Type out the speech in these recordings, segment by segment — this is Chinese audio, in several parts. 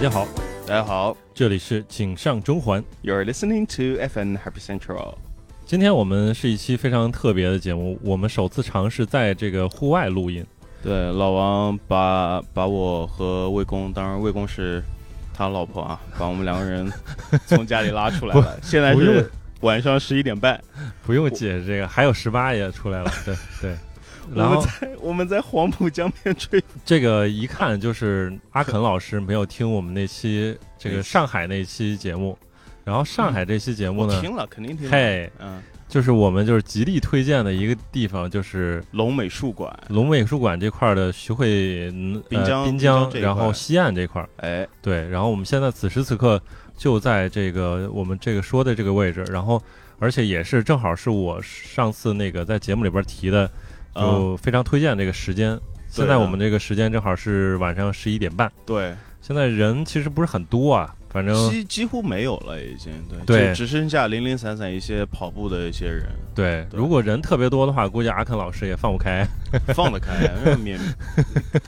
大家好，大家好这里是井上中环。，You're listening to FN Happy Central。今天我们是一期非常特别的节目，我们首次尝试在这个户外录音。对，老王把把我和魏公，当然魏公是他老婆啊，把我们两个人从家里拉出来了。现在是晚上十一点半，不用解释这个，还有十八也出来了，对对。我然后们在我们在黄浦江边吹。这个一看就是阿肯老师没有听我们那期这个上海那期节目，然后上海这期节目呢，我听了，肯定听了。嘿，嗯，就是我们就是极力推荐的一个地方，就是龙美术馆，龙美术馆这块儿的徐汇嗯滨江呃滨滨江然后西岸这块儿。哎，对，然后我们现在此时此刻就在这个我们这个说的这个位置，然后而且也是正好是我上次那个在节目里边提的，嗯，就非常推荐这个时间。现在我们这个时间正好是晚上十一点半，对，现在人其实不是很多啊，反正几几乎没有了，已经对，对。只只剩下零零散散一些跑步的一些人，对，对。如果人特别多的话，估计阿肯老师也放不开。放得开，免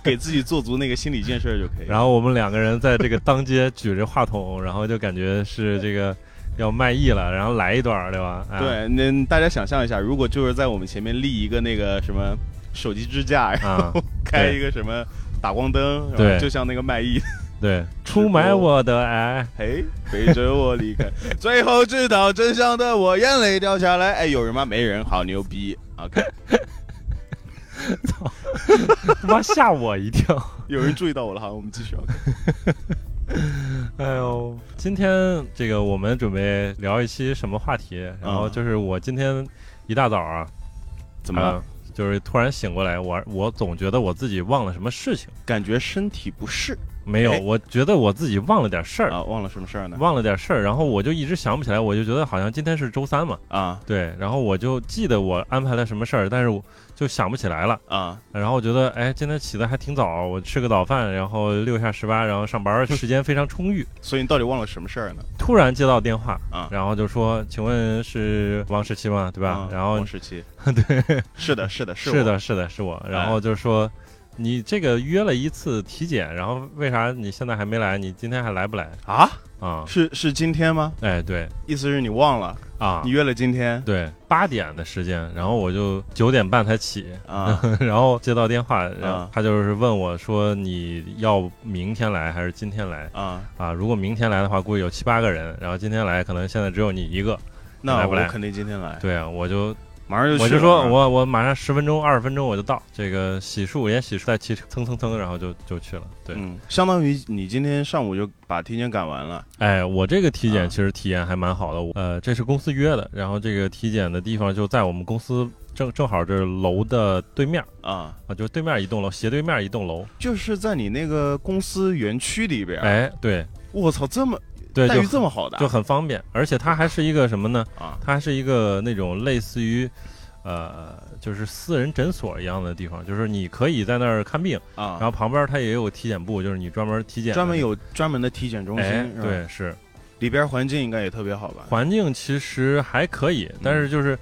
给自己做足那个心理建设就可以。然后我们两个人在这个当街举着话筒，然后就感觉是这个要卖艺了，然后来一段，对吧？哎、对，那大家想象一下，如果就是在我们前面立一个那个什么手机支架，然啊后，开一个什么打光灯，然对后就像那个卖艺，对，出卖我的爱，嘿，背着我离开，最后知道真相的我眼泪掉下来。哎，有人吗？没人，好牛逼。OK，操 他妈吓我一跳。有人注意到我了，好，我们继续。OK，哎呦，今天这个我们准备聊一期什么话题？然后就是我今天一大早啊，怎么了？啊就是突然醒过来，我我总觉得我自己忘了什么事情，感觉身体不适没有哎，我觉得我自己忘了点事儿，啊？忘了什么事儿呢？忘了点事儿，然后我就一直想不起来，我就觉得好像今天是周三嘛，啊对，然后我就记得我安排了什么事儿，但是我就想不起来了。啊！然后我觉得，哎，今天起得还挺早，我吃个早饭，然后六下十八，然后上班时间非常充裕。所以你到底忘了什么事儿呢？突然接到电话，啊然后就说：“请问是王十七吗？对吧？”啊然后王十七，对，是的，是的，是我是的，是的，是我。然后就说：“你这个约了一次体检，然后为啥你现在还没来？你今天还来不来啊？啊是是今天吗？？”哎，对意思是你忘了，啊你，约了今天对，八点的时间，然后我就九点半才起，啊？然后接到电话，然后啊他就是问我说：“你要明天来还是今天来？”啊，啊，如果明天来的话，估计有七八个人，然后今天来可能现在只有你一个。那我肯定今天来，对啊，我就马上就去了我就说啊我我马上十分钟二十分钟我就到，这个洗漱也洗漱，再骑蹭蹭蹭，然后就就去了。对，嗯，相当于你今天上午就把体检赶完了哎，我这个体啊检其实体验还蛮好的，我呃，这是公司约的，然后这个体检的地方就在我们公司正正好这楼的对面啊，啊，就是对面一栋楼，斜对面一栋楼。就是在你那个公司园区里边。，哎，对我操，这么对，待遇就这么好的啊就很方便，而且它还是一个什么呢？啊它是一个那种类似于，呃，就是私人诊所一样的地方，就是你可以在那儿看病，然啊，后旁边它也有体检部，就是你专门体检，专门有专门的体检中心，哎，对，是里边环境应该也特别好吧？环境其实还可以，但是就是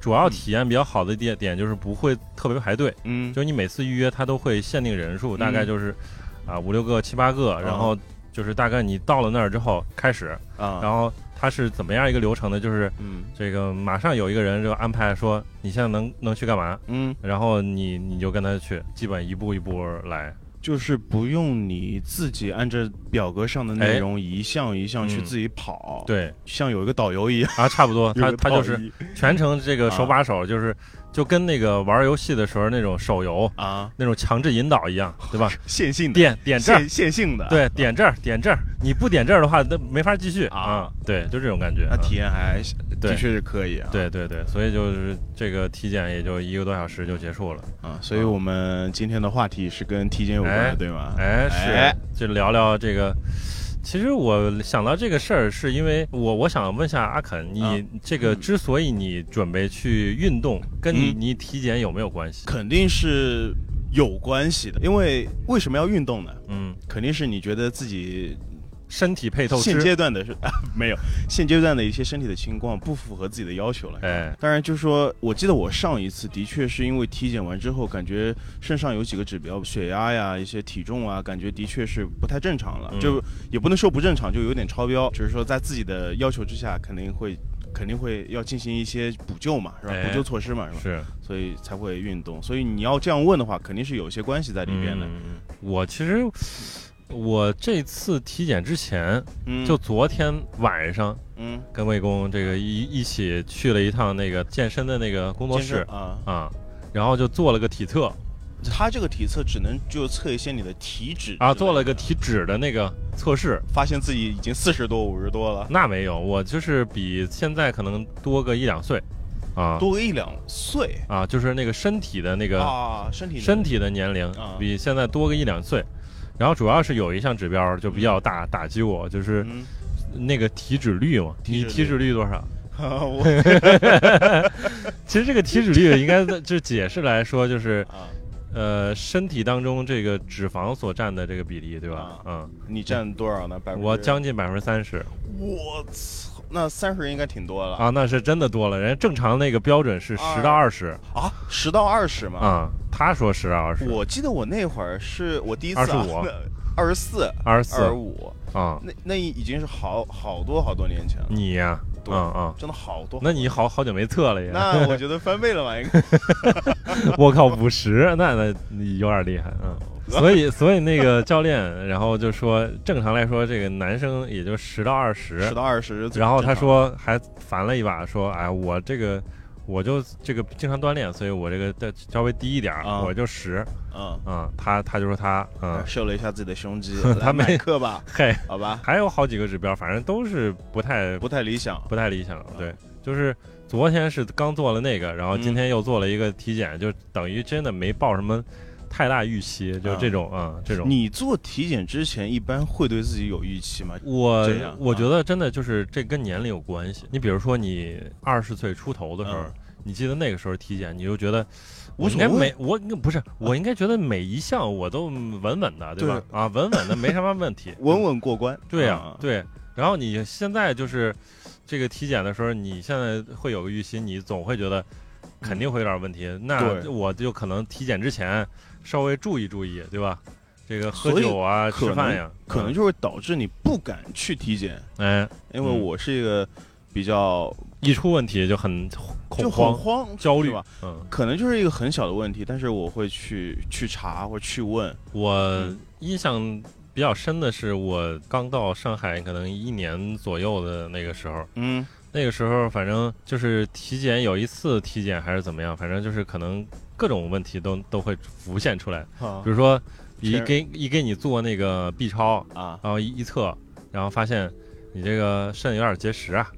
主要体验比较好的点点就是不会特别排队，嗯，就你每次预约它都会限定人数，大概就是啊五六个七八个，然后就是大概你到了那儿之后开始，啊，然后它是怎么样一个流程呢？就是嗯。这个马上有一个人就安排说你现在能能去干嘛，嗯，然后你你就跟他去，基本一步一步来。就是不用你自己按照表格上的内容一项一项去自己跑，，对，像有一个导游一样，啊，差不多，他 他就是全程这个手把手，就是就跟那个玩游戏的时候那种手游啊，那种强制引导一样，对吧？线性的，点点这儿线，线性的，，对，点这儿，点这儿，你不点这儿的话，那没法继续啊啊。对，就这种感觉。啊那体验还对的确是可以啊，对对对，所以就是这个体检也就一个多小时就结束了。啊，所以我们今天的话题是跟体检有关哎的，对吗？哎，哎是，就聊聊这个。其实我想到这个事儿，是因为我我想问下阿肯，你啊这个之所以你准备去运动，跟你嗯你体检有没有关系？肯定是有关系的，因为为什么要运动呢？嗯，肯定是你觉得自己身体配套现，阶段的是 没有，现阶段的一些身体的情况不符合自己的要求了。哎，当然，就是说我记得我上一次的确是因为体检完之后，感觉身上有几个指标，血压呀、一些体重啊，感觉的确是不太正常了，嗯就也不能说不正常，就有点超标。只是说在自己的要求之下，肯定会肯定会要进行一些补救嘛，是吧？哎补救措施嘛，是吧？是所以才会运动。所以你要这样问的话，肯定是有一些关系在里边的。嗯我其实我这次体检之前，嗯，就昨天晚上嗯，跟魏工这个一一起去了一趟那个健身的那个工作室啊，啊，然后就做了个体测。他这个体测只能就测一些你的体脂啊，做了个体脂的那个测试。发现自己已经四十多、五十多了，那没有，我就是比现在可能多个一两岁，啊。多个一两岁。啊，就是那个身体的那个啊，身体身体的年龄啊。比现在多个一两岁。然后主要是有一项指标就比较大打击我，就是嗯，那个体脂率嘛。体脂率。你体脂率多少？我。其实这个体脂率应该就解释来说，就是啊，呃身体当中这个脂肪所占的这个比例，对吧？啊？嗯，你占多少呢？百我将近百分之三十。我操，那三十人应该挺多了啊，那是真的多了。人家正常那个标准是十到二十啊，十到二十嘛。啊，他说十到二十，我记得我那会儿是我第一次二十五二十四、二十四二十五，啊，那那已经是好好多好多年前了，你呀，对嗯嗯，真的好多。那你好好久没测了也。那我觉得翻倍了吧？应该 我靠，五十，那那有点厉害，嗯。所以，所以那个教练，然后就说，正常来说，这个男生也就十到二十十，到二十。然后他，说还烦了一把，说，哎，我这个我就这个经常锻炼，所以我这个再稍微低一点我就十，嗯，嗯，他他就说他，嗯，秀了一下自己的胸肌，他没课吧，嘿，好吧，还有好几个指标，反正都是不太不太理想。不太理想，对，就是昨天是刚做了那个，然后今天又做了一个体检，就等于真的没报什么太大预期，就这种啊、这种。你做体检之前一般会对自己有预期吗？我我觉得真的就是这跟年龄有关系。你比如说你二十岁出头的时候，嗯你记得那个时候体检，你就觉得我应该每我应该不是我应该觉得每一项我都稳稳的，对吧？啊，稳稳的没什么问题，稳稳过关。对呀、啊，对。然后你现在就是这个体检的时候，你现在会有个预期，你总会觉得肯定会有点问题。那我就可能体检之前稍微注意注意，对吧？这个喝酒啊、吃饭呀，嗯可能就会导致你不敢去体检，哎，因为嗯。我是一个比较一出问题就很恐慌、慌焦虑。吧？嗯，可能就是一个很小的问题，但是我会去去查或者去问。我嗯。印象比较深的是，我刚到上海可能一年左右的那个时候，嗯。那个时候反正就是体检有一次体检还是怎么样，反正就是可能各种问题都都会浮现出来，比如说一给一给你做那个 B 超，啊，然后一一测，然后发现你这个肾有点结石啊，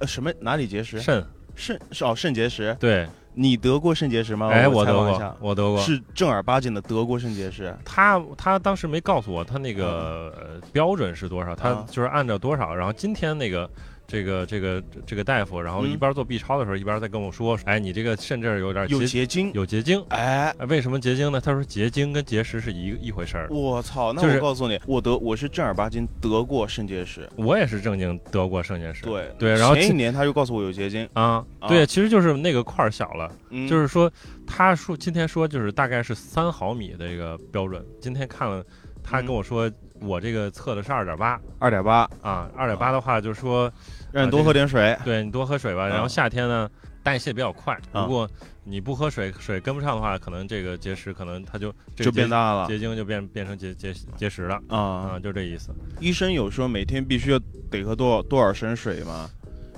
呃什么？哪里结石？肾。肾是哦肾结石。对，你得过肾结石吗？哎，我我得过我得过，是正儿八经的得过肾结石。他他当时没告诉我他那个、呃标准是多少，他啊。就是按照多少。然后今天那个这个这个这个大夫，然后嗯一边做 B 超的时候，一边在跟我说，哎，你这个肾这儿有点有结结晶。有结晶。哎，哎为什么结晶呢？他说结晶跟结石是一一回事儿。我操！那我告诉你，我得我是正儿八经得过肾结石。我也是正经得过肾结石。对对然后其前一年他就告诉我有结晶，啊，啊对，其实就是那个块儿小了，嗯，就是说他说今天说就是大概是三毫米的一个标准。今天看了，他嗯跟我说我这个测的是二点八二点八，啊，二点八的话就是说。让你多喝点水。对你多喝水吧，然后嗯夏天呢代谢比较快，啊如果你不喝水，水跟不上的话，可能这个结石可能它就就变大了结晶就变变成结结结石了啊啊，！就这意思。医生有说每天必须要得喝多少多少升水吗？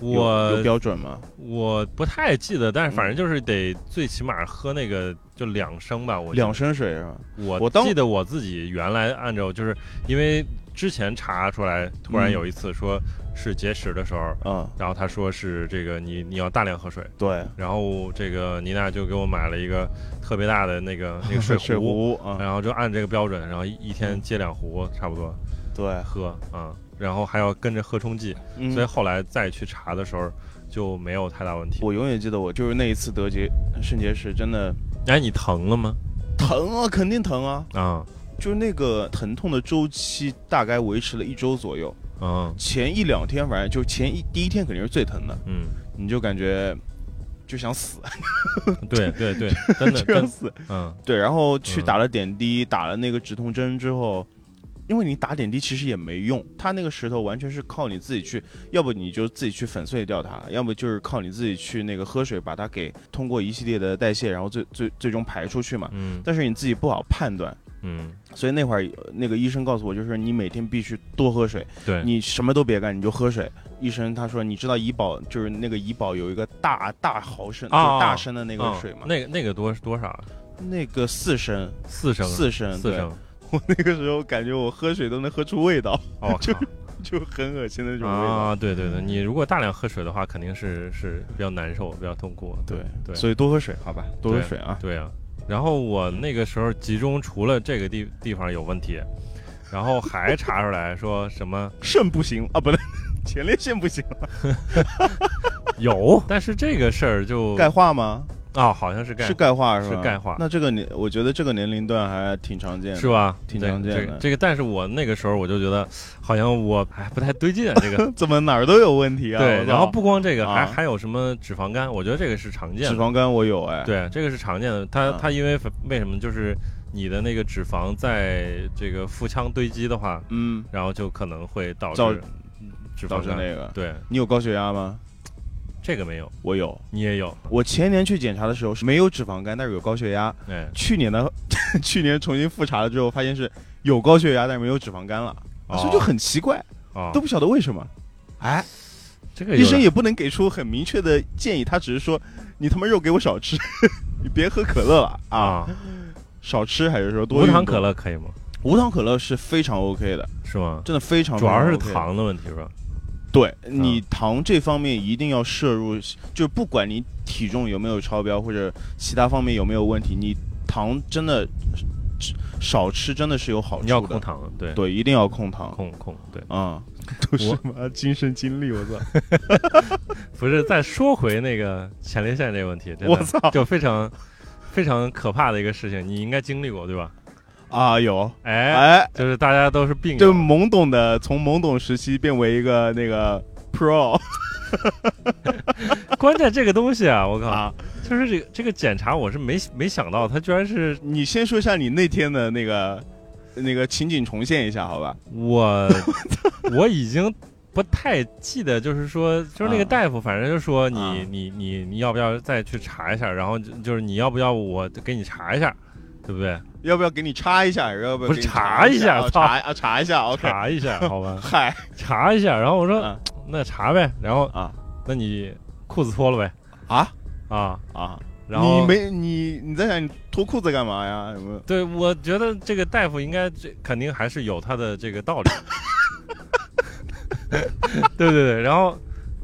有有我标准吗？我不太记得，但是反正就是得最起码喝那个就两升吧，我两。升水是吧？我我记得我自己原来按照就是因为之前查出来，突然嗯。有一次说是节食的时候，嗯，然后他说是这个你你要大量喝水。对，然后这个妮娜就给我买了一个特别大的那个 那个水水壶，壶啊，然后就按这个标准，然后一一天接两壶差不多对，喝啊、然后还要跟着喝冲剂，嗯。所以后来再去查的时候就没有太大问题。我永远记得我就是那一次得结肾结石，真的哎，你疼了吗？疼啊，肯定疼啊，啊。就是那个疼痛的周期大概维持了一周左右，嗯前一两天反正就前一第一天肯定是最疼的，嗯，你就感觉就想死，对对 对，真的。就想死。嗯。对，然后去嗯。打了点滴，打了那个止痛针之后，因为你打点滴其实也没用，它那个石头完全是靠你自己去，要不你就自己去粉碎掉它，要么就是靠你自己去那个喝水把它给通过一系列的代谢，然后最最最终排出去嘛。嗯但是你自己不好判断，嗯，所以那会儿呃那个医生告诉我，就是你每天必须多喝水，对，你什么都别干，你就喝水。医生他说，你知道怡宝就是那个怡宝有一个大大毫升，啊就是大升的那个嗯水嘛，那个那个多多少？那个四升，四升，四升，对四升。我那个时候感觉我喝水都能喝出味道，哦，就就很恶心的那种味道。啊，对对对，你如果大量喝水的话，肯定是是比较难受，比较痛苦。对对所以多喝水，好吧，多喝水啊。对啊，然后我那个时候集中除了这个地地方有问题，然后还查出来说什么肾不行啊，不对，前列腺不行，有，但是这个事儿就钙化吗？啊，好像是钙是钙化是吧？是钙化那这个年，我觉得这个年龄段还挺常见的。是吧？挺常见的这个这个，但是我那个时候我就觉得好像我哎不太对劲啊，这个。怎么哪儿都有问题啊？对，然后不光这个，还啊还有什么脂肪肝？我觉得这个是常见的。脂肪肝我有哎，，对，这个是常见的。它啊它因为为什么就是你的那个脂肪在这个腹腔堆积的话，嗯，然后就可能会导致脂导肪肝。致那个。对，你有高血压吗？这个没有，我有。你也有。我前年去检查的时候是没有脂肪肝，但是有高血压。哎，去年呢，去年重新复查了之后，发现是有高血压，但是没有脂肪肝了，哦所以就很奇怪，哦，都不晓得为什么。哎，这个有医生也不能给出很明确的建议，他只是说你他妈肉给我少吃，你别喝可乐了啊，啊，少吃还是说多无糖动可，乐可以吗？无糖可乐是非常 OK 的，是吗？真的非常主要是糖的问题是吧？对你糖这方面一定要摄入，就是不管你体重有没有超标或者其他方面有没有问题，你糖真的少吃真的是有好处的。你要控糖，对，对，一定要控糖控控对。啊、都是妈亲身经历，我操！不是，再说回那个前列腺这个问题，真的我操就非常非常可怕的一个事情，你应该经历过对吧？啊，有。哎，哎，就是大家都是病就，懵懂的从懵懂时期变为一个那个 pro 关键这个东西啊，我靠，啊。就是这个这个检查，我是没没想到，他居然是你先说一下你那天的那个那个情景重现一下，好吧？我 我已经不太记得，就是说，就是那个啊。大夫，反正就说你、啊。你你你要不要再去查一下，然后就就是你要不要我给你查一下，对不对？要不要给你插一下？要不要不是查一下查啊查一下？OK，查一下，好吧，嗨查一下。然后我说、啊那查呗，然后啊那你裤子脱了呗，啊啊，啊！然后你没你你在想你脱裤子干嘛呀？什么？对，我觉得这个大夫应该这肯定还是有他的这个道理，对对对，然后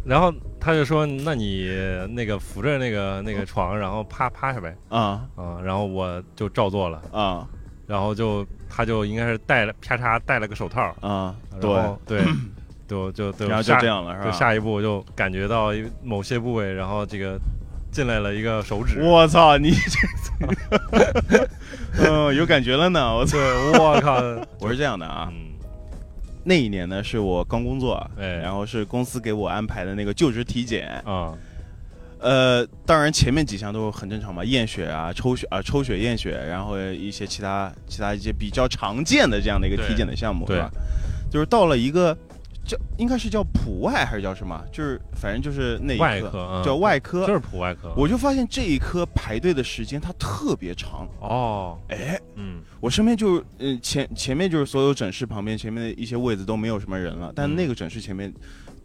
然后他就说，那你那个扶着那个那个床，然后趴趴下呗，啊。啊，然后我就照做了，啊。然后就他就应该是戴了啪嚓戴了个手套，啊！然对，后对，就就就然后就下这样了，是吧？就下一步就感觉到某些部位，然后这个进来了一个手指，我操，你这，嗯，有感觉了呢。我操，我靠，我是这样的啊，嗯，那一年呢是我刚工作，哎。然后是公司给我安排的那个就职体检，啊，呃，当然前面几项都很正常嘛，验血啊、抽血啊、抽血验血，然后一些其他其他一些比较常见的这样的一个对体检的项目，对。是吧？就是到了一个叫应该是叫普外还是叫什么？就是反正就是那一科外科啊，叫外科，就是普外科，我就发现这一科排队的时间它特别长，哦，哎，嗯我身边就嗯、前前面就是所有诊室旁边前面的一些位子都没有什么人了，但嗯那个诊室前面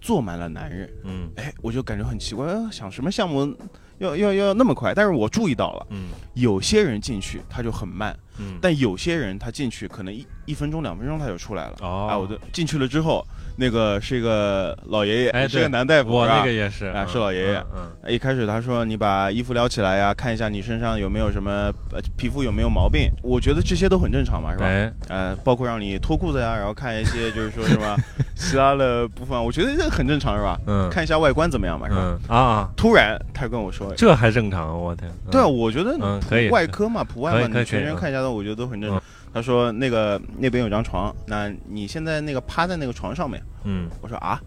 坐满了男人，嗯哎，我就感觉很奇怪，呃想什么项目要要要那么快？但是我注意到了，嗯有些人进去他就很慢，嗯，但有些人他进去可能一一分钟两分钟他就出来了。哦，哎，我就进去了之后，那个是一个老爷爷，哎是个男大夫，是吧？我那个也是，啊嗯是老爷爷。嗯一开始他说你把衣服撩起来呀，看一下你身上有没有什么呃皮肤有没有毛病。我觉得这些都很正常嘛，是嗯，吧？哎，呃，包括让你脱裤子呀，然后看一些就是说什么其他的部分，我觉得这很正常，是吧？嗯，看一下外观怎么样嘛，是吧？嗯。啊，突然他跟我说，这还正常，我天，嗯。对啊，，我觉得嗯可以外科嘛，普外嘛，你全身看一下的，我觉得都很正常嗯。他说那个那边有张床，那你现在那个趴在那个床上面。嗯我说啊，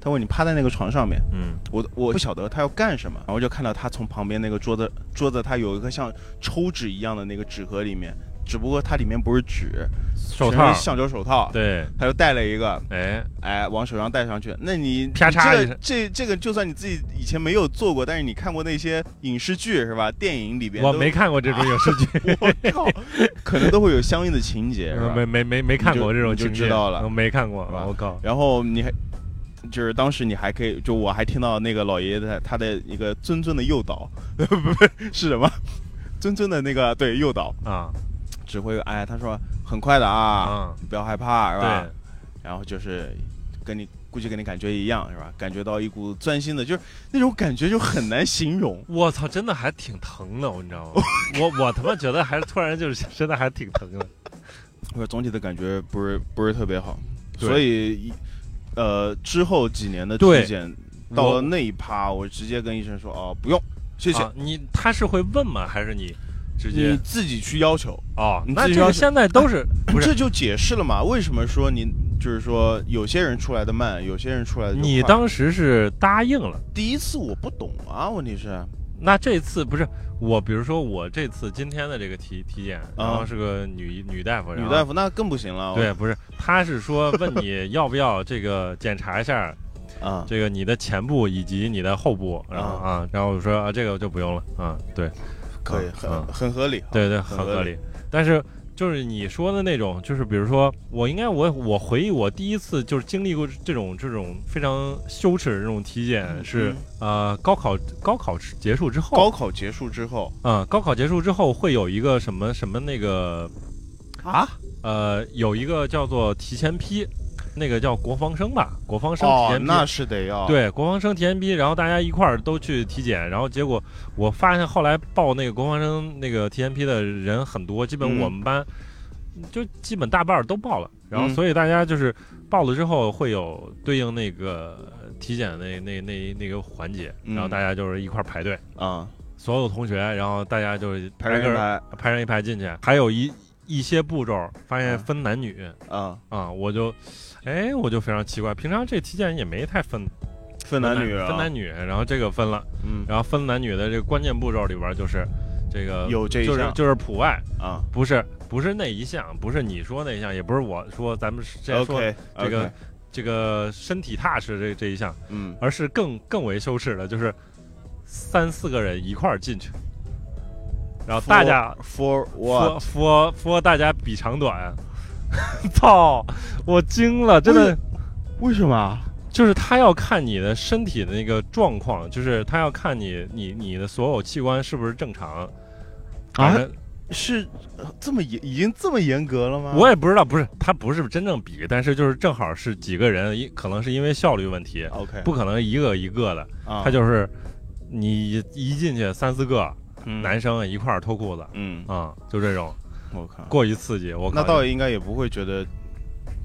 他问你趴在那个床上面，嗯我我不晓得他要干什么，然后就看到他从旁边那个桌子桌子，他有一个像抽纸一样的那个纸盒里面，只不过它里面不是纸，手套橡胶手套，对，他就戴了一个，哎，哎，往手上戴上去。那你啪嚓这个这这个，就算你自己以前没有做过，但是你看过那些影视剧是吧？电影里边我没看过这种影视剧，我靠，可能都会有相应的情节，是吧？没没没没看过这种你就情节，知道了我没看过我靠，然后你还就是当时你还可以，就我还听到那个老爷爷的他的一个谆谆的诱导，不不是什么，谆谆的那个对诱导啊指挥，哎，他说很快的啊，嗯，你不要害怕，是吧对？，然后就是跟你估计跟你感觉一样，是吧？感觉到一股钻心的，就是那种感觉就很难形容。我操，真的还挺疼的，你知道吗？我我他妈觉得还是突然就是真的还挺疼的，我说总体的感觉不是不是特别好，所以一呃之后几年的体检到了那一趴，我直接跟医生说哦不用，谢谢，啊你他是会问吗？还是你直你接自己去要求。哦？你自己要是那这个现在都是不是这就解释了嘛？为什么说你就是说有些人出来的慢，有些人出来的你当时是答应了？第一次我不懂啊，问题是那这次不是我，比如说我这次今天的这个体体检，然后是个女女大夫，女大夫那更不行了。对，不是，他是说问你要不要这个检查一下 啊，这个你的前部以及你的后部，然后啊，然后我说啊这个就不用了啊，对可以，很嗯。很合理。对对，很合理。但是就是你说的那种，就是比如说我应该我我回忆我第一次就是经历过这种这种非常羞耻的这种体检嗯是呃高考高考结束之后，高考结束之后。嗯高考结束之后会有一个什么什么那个啊，呃有一个叫做提前批，那个叫国防生吧，国防生体。那是得要。对，国防生体前批，然后大家一块儿都去体检，然后结果我发现后来报那个国防生那个体前批的人很多，基本嗯。我们班就基本大半儿都报了，然后嗯。所以大家就是报了之后会有对应那个体检那那那那个环节，然后嗯大家就是一块儿排队，啊，所有同学，然后大家就是排成一排。排成一排进去，还有一一些步骤发现嗯。分男女。啊，啊，我就哎我就非常奇怪，平常这体检也没太分分男女啊，分男女，然后这个分了，嗯。然后分男女的这个关键步骤里边就是这个有这一项就是就是普外，啊。不是不是那一项，不是你说那一项，也不是我说咱们之前说，OK，这个这个身体踏实这这一项，嗯，而是更更为羞耻的，就是三四个人一块儿进去，然后大家 for 说 what？说说大家比长短，操，我惊了，真的。为什么？就是他要看你的身体的那个状况，就是他要看你你你的所有器官是不是正常。啊是呃这么严，已经这么严格了吗？我也不知道，不是他不是真正比，但是就是正好是几个人，一可能是因为效率问题，OK，不可能一个一个的，啊，他就是你一进去三四个嗯男生一块儿脱裤子嗯，啊、就这种我靠，过于刺激，我靠那倒也应该也不会觉得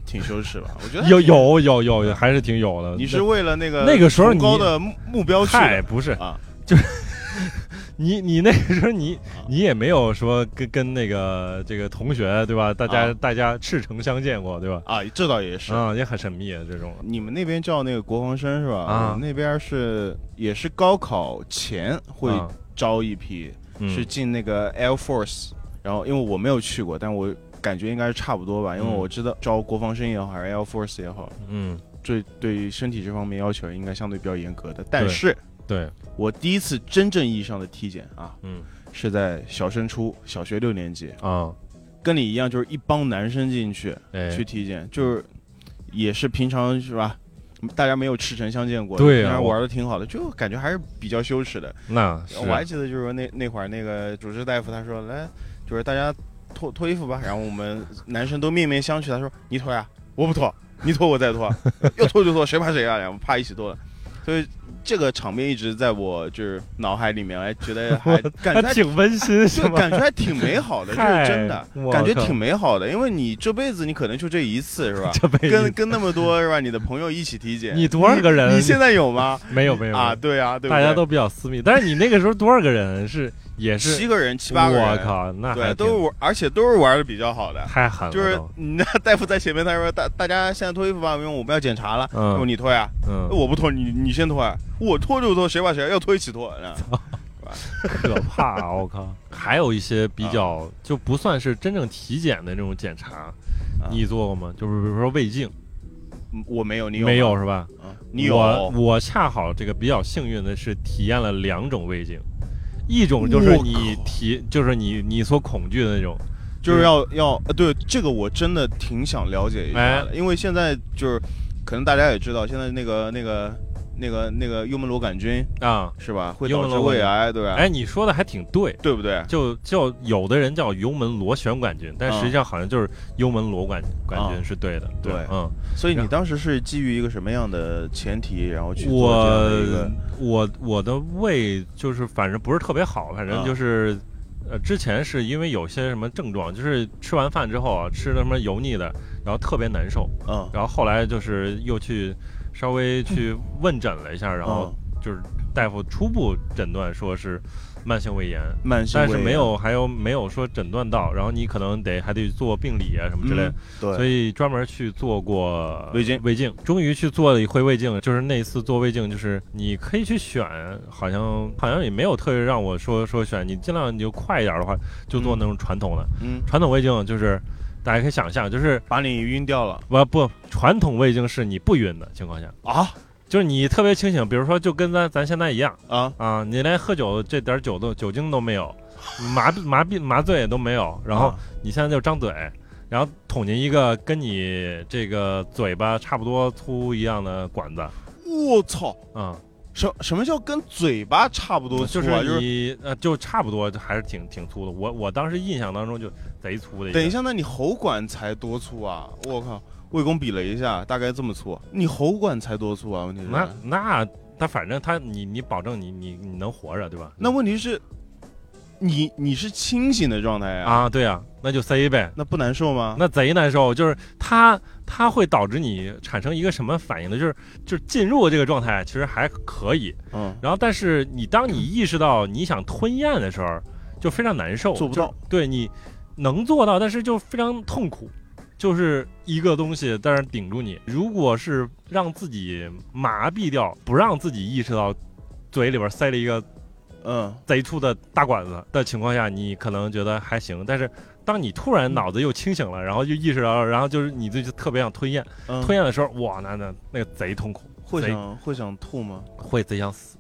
挺羞耻吧？我觉得有有有有还是挺有的。你是为了那个那个时候崇高你的目目标去的嗨不是啊？就是 你你那个时候你啊你也没有说跟跟那个这个同学对吧？大家、啊大家赤诚相见过对吧？啊，这倒也是。啊、也很神秘这种你们那边叫那个国防生是吧？啊我们那边是也是高考前会啊招一批，嗯。是进那个 Air Force，然后因为我没有去过，但我感觉应该是差不多吧，因为嗯我知道招国防生也好，还是 Air Force 也好，嗯。对对于身体这方面要求应该相对比较严格的。但是对。我第一次真正意义上的体检啊，嗯。是在小升初小学六年级，啊。跟你一样，就是一帮男生进去哎。去体检，就是也是平常是吧？大家没有赤诚相见过，对啊平常我玩的挺好的，就感觉还是比较羞耻的。那是我还记得就是说那那会儿那个主治大夫他说来，就是大家脱脱衣服吧，然后我们男生都面面相觑，他说你脱呀，我不脱，你脱我再脱，要脱就脱，谁怕谁啊？然后啪一起脱了，所以这个场面一直在我就是脑海里面，还，觉得还 感觉还还挺温馨是就吗？感觉还挺美好的，这是真的感觉挺美好的，因为你这辈子你可能就这一次是吧？这辈子跟跟那么多是吧？你的朋友一起体检，你多少个人？你现在有吗？没有没有啊，对啊，对对，大家都比较私密，但是你那个时候多少个人？是也是七个人七八个人，我靠，那对，都是玩，而且都是玩的比较好的。太狠了，就是你那 大夫在前面，他说大大家现在脱衣服吧，因为我们要检查了。嗯说你脱呀，嗯，我不脱，你你先脱啊，我脱就脱，谁把谁要脱一起脱。可怕啊！我靠，还有一些比较啊就不算是真正体检的那种检查，啊你做过吗？就是比如说胃镜，嗯我没有，你有没有？是吧？嗯你有？我我恰好这个比较幸运的是体验了两种胃镜，一种就是你提就是你你所恐惧的那种，就是要要呃，对这个我真的挺想了解一下哎，因为现在就是可能大家也知道，现在那个那个那个那个幽门螺杆菌啊。是吧，会幽导致胃癌，对吧？哎，你说的还挺对，对不对？就就有的人叫幽门螺旋杆菌，但实际上好像就是幽门螺杆杆菌啊是对的。对嗯，所以你当时是基于一个什么样的前提，然后去做这样的一我个我我的胃就是反正不是特别好，反正啊就是。呃，之前是因为有些什么症状，就是吃完饭之后啊，吃了什么油腻的，然后特别难受，嗯然后后来就是又去稍微去问诊了一下，然后嗯就是大夫初步诊断说是慢性胃炎，慢性胃炎，但是没有还有没有说诊断到，然后你可能得还得做病理啊什么之类的，嗯对，所以专门去做过胃镜。胃镜，终于去做了一回胃镜，就是那次做胃镜，就是你可以去选，好像好像也没有特别让我说说选，你尽量你就快一点的话，就做那种传统的，嗯，传统胃镜就是大家可以想象，就是把你晕掉了。不不传统胃镜是你不晕的情况下，啊？就是你特别清醒，比如说就跟咱咱现在一样啊？啊，你连喝酒这点酒都酒精都没有，麻痹麻痹麻醉也都没有，然后啊。你现在就张嘴，然后捅进一个跟你这个嘴巴差不多粗一样的管子，我操！啊、什什么叫跟嘴巴差不多粗就啊？是就是你呃就差不多，还是挺挺粗的。我我当时印象当中就贼粗的。等一下，那你喉管才多粗啊？我靠！魏公比了一下，大概这么粗。你喉管才多粗啊？问题是那那他反正他你你保证你你你能活着对吧？那问题是，你你是清醒的状态啊？啊对啊，那就塞呗。那不难受吗？那贼难受，就是它它会导致你产生一个什么反应呢？就是就是进入这个状态其实还可以，嗯，然后但是你当你意识到你想吞咽的时候，就非常难受，做不到。对你能做到，但是就非常痛苦，就是一个东西在那顶住你。如果是让自己麻痹掉，不让自己意识到嘴里边塞了一个嗯，贼粗的大管子的情况下，你可能觉得还行，但是。当你突然脑子又清醒了，然后就意识到，然后就是你就特别想吞咽，嗯吞咽的时候，哇，那那那个贼痛苦，会贼想会想吐吗？会贼想死，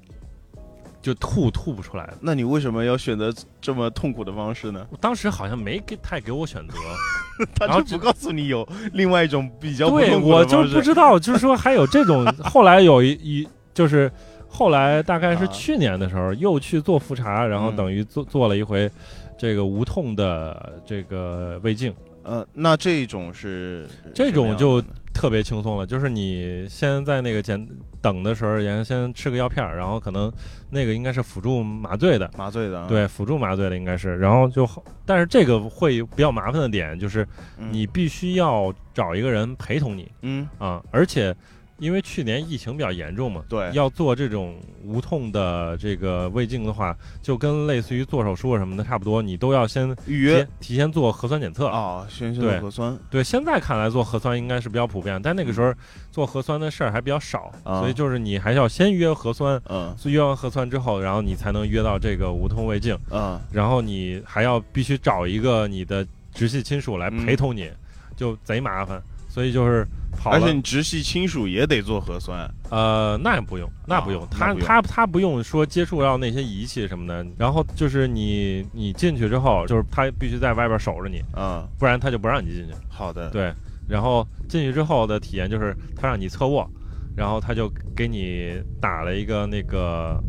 就吐吐不出来的。那你为什么要选择这么痛苦的方式呢？我当时好像没给太给我选择，他然后就不告诉你有另外一种比较不对痛苦我就方式。不知道，就是说还有这种。后来有一一就是后来大概是啊去年的时候又去做复查，然后嗯等于做做了一回这个无痛的这个胃镜，呃，那这种是这种就特别轻松了，就是你先在那个检等的时候，先先吃个药片儿，然后可能那个应该是辅助麻醉的，麻醉的啊，对，辅助麻醉的应该是，然后就好，但是这个会比较麻烦的点就是嗯。你必须要找一个人陪同你。嗯。啊，而且因为去年疫情比较严重嘛，对。要做这种无痛的这个胃镜的话，就跟类似于做手术什么的差不多，你都要先预约。提前做核酸检测。啊，先先对。做核酸。对，现在看来做核酸应该是比较普遍，但那个时候做核酸的事儿还比较少，啊。所以就是你还是要先约核酸，嗯。约完核酸之后，然后你才能约到这个无痛胃镜，嗯。然后你还要必须找一个你的直系亲属来陪同你，就贼麻烦，所以就是跑而且。你直系亲属也得做核酸，呃，那也不用，那不用，他他他不用说接触到那些仪器什么的，然后就是你你进去之后，就是他必须在外边守着你，嗯，不然他就不让你进去。好的，对，然后进去之后的体验就是他让你侧卧，然后他就给你打了一个那个，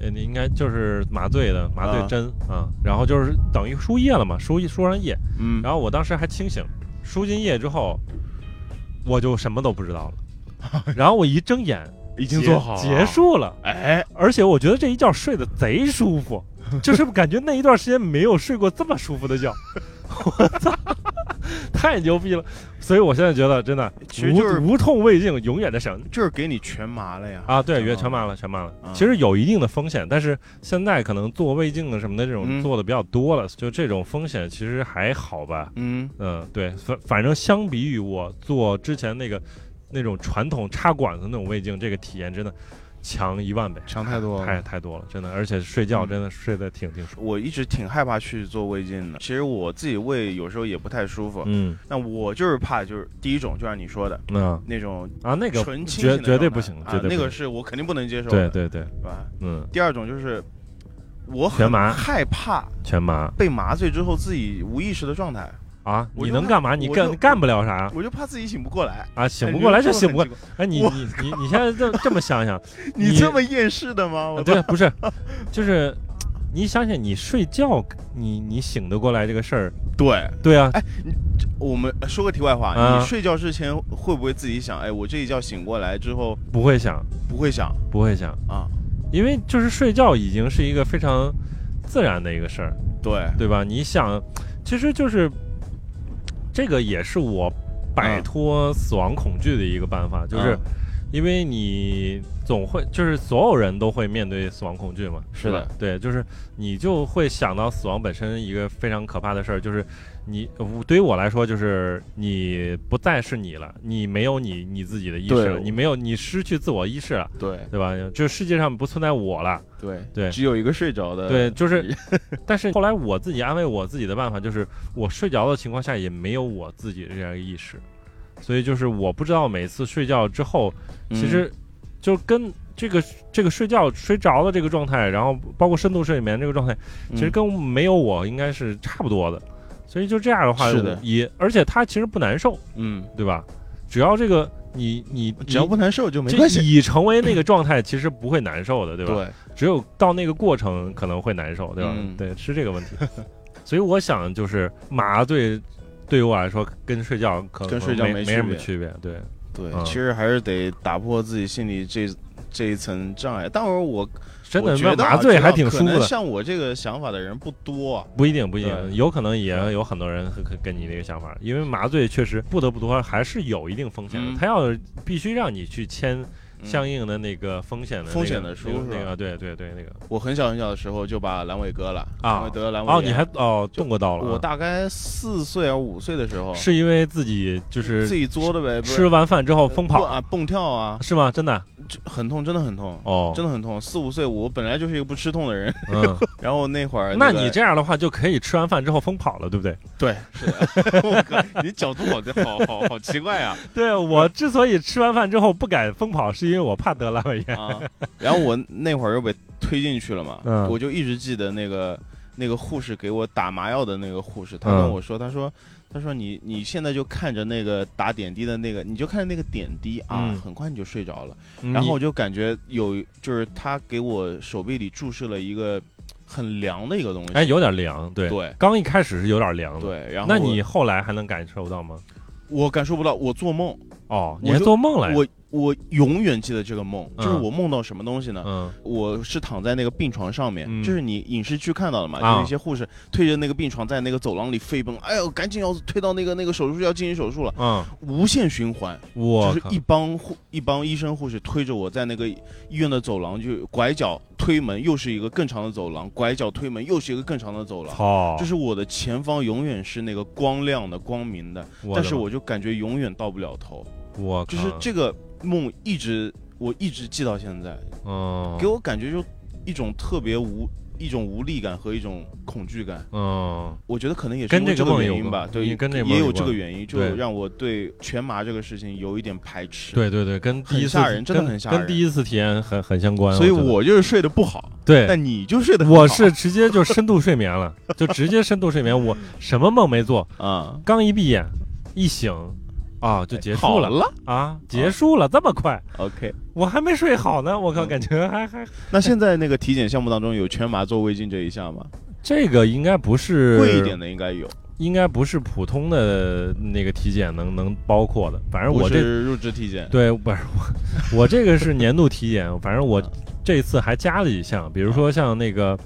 呃，你应该就是麻醉的麻醉啊针啊。然后就是等于输液了嘛，输输上液，嗯，然后我当时还清醒，输进液之后，我就什么都不知道了，然后我一睁眼，已经做好结，束了，哎，而且我觉得这一觉睡得贼舒服，就是感觉那一段时间没有睡过这么舒服的觉。我操！太牛逼了。所以我现在觉得真的其实就是无无痛胃镜永远的神就是给你全麻了呀。啊！对，全麻了，全麻了。嗯其实有一定的风险，但是现在可能做胃镜的什么的这种嗯做的比较多了，就这种风险其实还好吧。嗯，嗯，对，反反正相比于我做之前那个那种传统插管子那种胃镜，这个体验真的强一万倍，强太多了。太太多了，真的，而且睡觉嗯。真的睡得挺挺舒服。我一直挺害怕去做胃镜的。其实我自己胃有时候也不太舒服，嗯，那我就是怕就是第一种，就像你说的那那种啊那个纯清绝醒的状态绝对不行，啊绝对那个是我肯定不能接受的，对对对，是吧？嗯，第二种就是我很麻。害怕全麻。被麻醉之后自己无意识的状态，啊，你能干嘛？你干干不了啥我就怕自己醒不过来。啊，醒哎不过来就醒不过哎，你你你你现在这这么想想，你你这么厌世的吗？对，不是，就是你想想，你睡觉，你你醒得过来这个事儿，对，对啊，哎我们说个题外话，啊你睡觉之前会不会自己想，哎，我这一觉醒过来之后不会想，不会想不会想，啊？因为就是睡觉已经是一个非常自然的一个事儿，对，对吧？你想，其实就是这个也是我摆嗯。脱死亡恐惧的一个办法，就是嗯。因为你总会，就是所有人都会面对死亡恐惧嘛，是的？对，就是你就会想到死亡本身一个非常可怕的事儿，就是你对于我来说，就是你不再是你了，你没有你你自己的意识了，你没有你失去自我意识了，对对吧？就世界上不存在我了，对对只有一个睡着的，对，就是，但是后来我自己安慰我自己的办法就是，我睡着的情况下也没有我自己的这样一个意识，所以就是我不知道每次睡觉之后，嗯其实就跟这个这个睡觉睡着的这个状态，然后包括深度睡眠这个状态，其实嗯跟没有我应该是差不多的，所以就这样的话，是的也而且他其实不难受，嗯，对吧？只要这个你你只要不难受就没就关系。已成为那个状态，其实不会难受的，对吧？对，只有到那个过程可能会难受，对吧？嗯对，是这个问题。所以我想，就是麻醉对于我来说，跟睡觉可能跟睡觉没没什么区别。对，对，嗯其实还是得打破自己心里这这一层障碍。待会儿我真的麻醉还挺舒服的，像我这个想法的人不多啊。不一定，不一定，有可能也有很多人和跟跟你那个想法，因为麻醉确实不得不说还是有一定风险的，嗯。他要必须让你去签嗯。相应的那个风险的那个风险的书那个，对对对，那个。我很小很小的时候就把阑尾割了，啊得了阑尾哦，你还哦动过刀了啊，我大概四岁啊五岁的时候，是因为自己就是自己作的呗，吃完饭之后疯跑蹦啊蹦跳啊，是吗？真的就很痛，真的很痛。哦，真的很痛，四五岁我本来就是一个不吃痛的人，嗯。然后那会儿、那个你这样的话就可以吃完饭之后疯跑了，对不对？对是的，我靠你角度好好好好奇怪啊对我之所以吃完饭之后不敢疯跑，是因为我怕得阑尾炎。啊！然后我那会儿又被推进去了嘛，嗯我就一直记得那个那个护士给我打麻药的那个护士，他嗯跟我说，他说。他说你你现在就看着那个打点滴的那个，你就看着那个点滴啊，嗯很快你就睡着了。然后我就感觉有，就是他给我手臂里注射了一个很凉的一个东西。哎有点凉，对，对刚一开始是有点凉的。，对，然后那你后来还能感受到吗？我感受不到，我做梦，哦，你还做梦来？我我永远记得这个梦，就是嗯我梦到什么东西呢？嗯。我是躺在那个病床上面，嗯。就是你影视剧看到的嘛，啊。就是一些护士推着那个病床在那个走廊里飞奔，哎呦，赶紧要推到那个那个手术室要进行手术了，嗯，无限循环，我就是一帮护一帮医生护士推着我在那个医院的走廊，就拐角推门，又是一个更长的走廊，拐角推门又是一个更长的走廊。操，就是我的前方永远是那个光亮的、光明的，的但是我就感觉永远到不了头。我就是这个梦一直我一直记到现在，嗯给我感觉就一种特别无一种无力感和一种恐惧感。嗯我觉得可能也是跟这这个原因吧，对，你跟这也有这个原因，就让我对全麻这个事情有一点排斥。，对对对，跟第一次人真的跟很吓人。跟第一次体验很很相关。所以我就是睡得不好，对。但你就睡得很好。我是直接就深度睡眠了，就直接深度睡眠，我什么梦没做，啊，刚一闭眼一醒啊就结束了好了啊，结束了这么快，，OK。我还没睡好呢，我靠，嗯感觉还还那现在那个体检项目当中有全麻做胃镜这一项吗？这个应该不是贵一点，的应该有，应该不是普通的那个体检能能包括的，反正我这是入职体检。对不是我我这个是年度体检，反正我啊这次还加了一项，比如说像那个。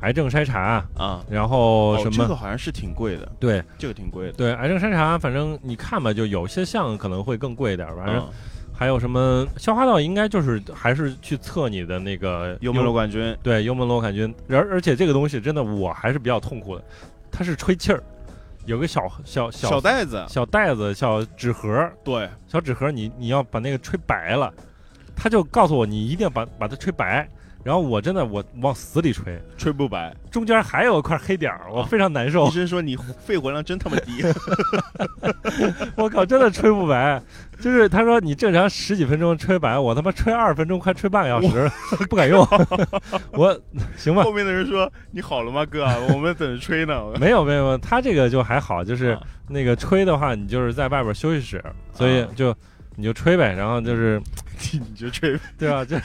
癌症筛查，啊，然后哦，什么、这个好像是挺贵的，对。这个挺贵的。对癌症筛查，反正你看吧，就有些项可能会更贵一点，反正嗯。还有什么消化道，应该就是还是去测你的那个幽门螺杆菌，对幽门螺杆菌，而而且这个东西真的我还是比较痛苦的，它是吹气儿，有个小小小小袋子，小袋子小纸盒，对，小纸盒你你要把那个吹白了，他就告诉我你一定要把把它吹白，然后我真的我往死里吹，吹不白。中间还有一块黑点儿，我非常难受医，生说你肺活量真他妈低，我靠，真的吹不白。就是他说你正常十几分钟吹白，我他妈吹二十分钟，快吹半个小时，不敢用。我行吧，后面的人说你好了吗，哥？我们等着吹呢。没 有没有，没有他这个就还好，就是啊那个吹的话，你就是在外边休息室，所以啊就你就吹呗，然后就是 你就吹，对吧？就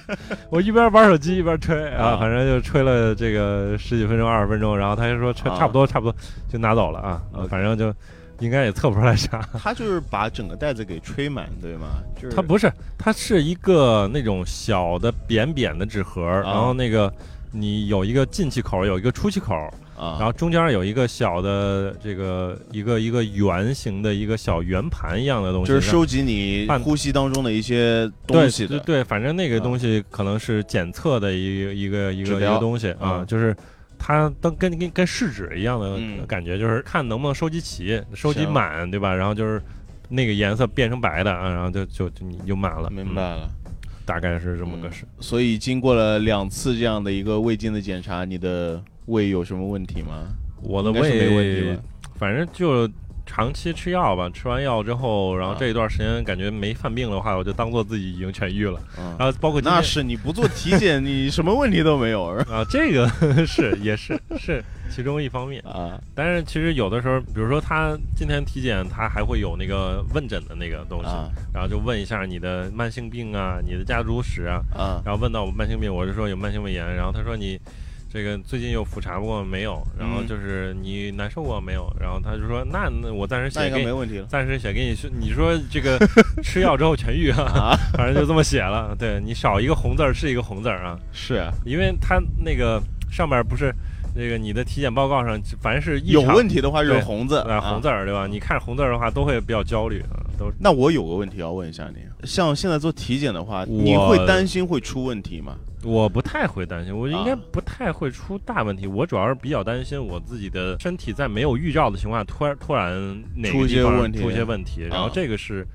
我一边玩手机一边吹啊，啊反正就吹了这个十几分钟、二十分钟，然后他就说吹啊差不多差不多就拿走了啊，反正就应该也测不出来啥。他就是把整个袋子给吹满，对吗？就是它不是，它是一个那种小的扁扁的纸盒，然后那个你有一个进气口，有一个出气口，啊，然后中间有一个小的这个一个一个圆形的一个小圆盘一样的东西，就是收集你半呼吸当中的一些东西的。对对，反正那个啊东西可能是检测的一个一个一个一个东西啊啊，就是。它都跟跟跟试纸一样的嗯感觉，就是看能不能收集齐，收集满，对吧？然后就是那个颜色变成白的啊，然后就就就你就满了，嗯明白了。大概是这么个嗯事。所以经过了两次这样的一个胃镜的检查，你的胃有什么问题吗？我的胃没问题吧，反正就长期吃药吧，吃完药之后，然后啊这一段时间感觉没犯病的话，我就当做自己已经痊愈了。嗯，然后包括那是你不做体检，你什么问题都没有啊，这个 是也是是其中一方面。啊。但是其实有的时候，比如说他今天体检，他还会有那个问诊的那个东西，啊然后就问一下你的慢性病啊，你的家族史啊，啊然后问到我慢性病，我就说有慢性胃炎，然后他说你这个最近有复查过没有？然后嗯就是你难受过没有？然后他就说那那我暂时写给你，没问题了暂时写给你说，你说这个 吃药之后痊愈啊，啊。反正就这么写了。对你少一个红字儿是一个红字儿啊，是啊因为他那个上面不是那个你的体检报告上，凡是异有问题的话就是红字啊红字儿对吧？你看红字儿的话都会比较焦虑啊，都那我有个问题要问一下你，像现在做体检的话，你会担心会出问题吗？我不太会担心，我应该啊不太会出大问题。我主要是比较担心我自己的身体在没有预兆的情况下，突然突然哪出一个地方些问题出一些问题，然后啊这个是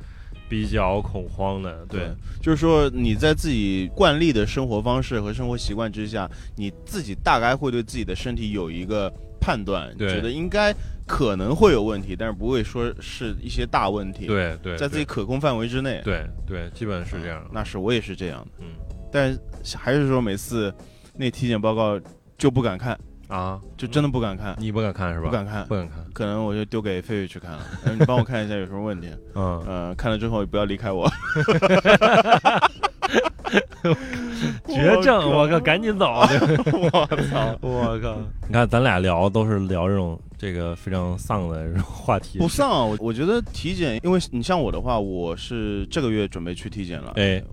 比较恐慌的。对，就是说你在自己惯例的生活方式和生活习惯之下，你自己大概会对自己的身体有一个判断，觉得应该可能会有问题，但是不会说是一些大问题。，对对，在自己可控范围之内。对对，基本是这样啊。那是我也是这样的，嗯但还是说每次那体检报告就不敢看，啊，就真的不敢看，你不敢看是吧？不敢看不。敢看。可能我就丢给狒狒去看了，你帮我看一下有什么问题。嗯，嗯，看了之后也不要离开我。绝症，我靠，赶紧走！我操！我靠！你看，咱俩聊都是聊这种这个非常丧的话题，不丧我觉得体检，因为你像我的话，我是这个月准备去体检了，哎，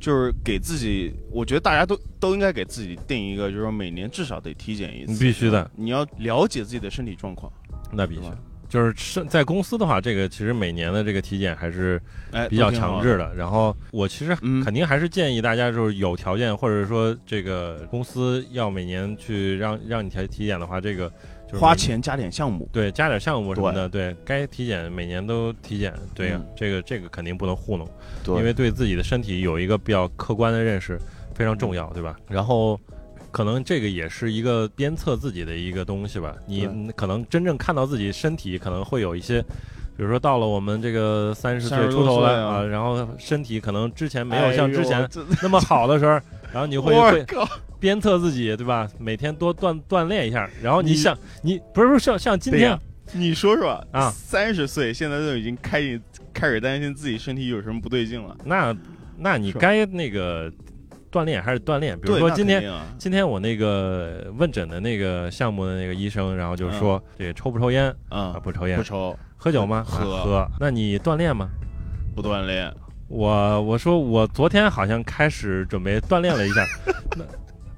就是给自己，我觉得大家都都应该给自己定一个，就是说每年至少得体检一次，必须的，你要了解自己的身体状况，那必须。就是是在公司的话，这个其实每年的这个体检还是哎，比较强制的。然后我其实嗯。肯定还是建议大家，就是有条件或者说这个公司要每年去让让你体体检的话，这个就是花钱加点项目，对加点项目什么的，对该体检每年都体检，对呀、嗯这个这个肯定不能糊弄，对因为对自己的身体有一个比较客观的认识非常重要，对吧？然后。可能这个也是一个鞭策自己的一个东西吧。你可能真正看到自己身体，可能会有一些，比如说到了我们这个三十岁出头了啊，然后身体可能之前没有像之前那么好的时候，然后你会会，鞭策自己，对吧？每天多锻锻炼一下，然后你你想你不是说像像今天你说说啊三十岁现在都已经开始开始担心自己身体有什么不对劲了。那那你该那个锻炼还是锻炼，比如说今天。啊今天我那个问诊的那个项目的那个医生，然后就说这个抽不抽烟啊？啊，不抽烟不。抽喝酒吗？喝啊喝。那你锻炼吗？不锻炼，我我说我昨天好像开始准备锻炼了一下，那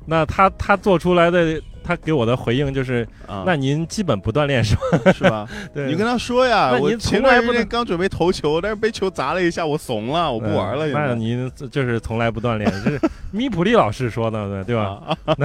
那他他做出来的，他给我的回应就是，啊，那您基本不锻炼是吧？是吧？对，你跟他说呀，我您前段时从来不能间刚准备投球，但是被球砸了一下，我怂了，我不玩了。嗯那现在您就是从来不锻炼，这是米普利老师说的，对吧？啊，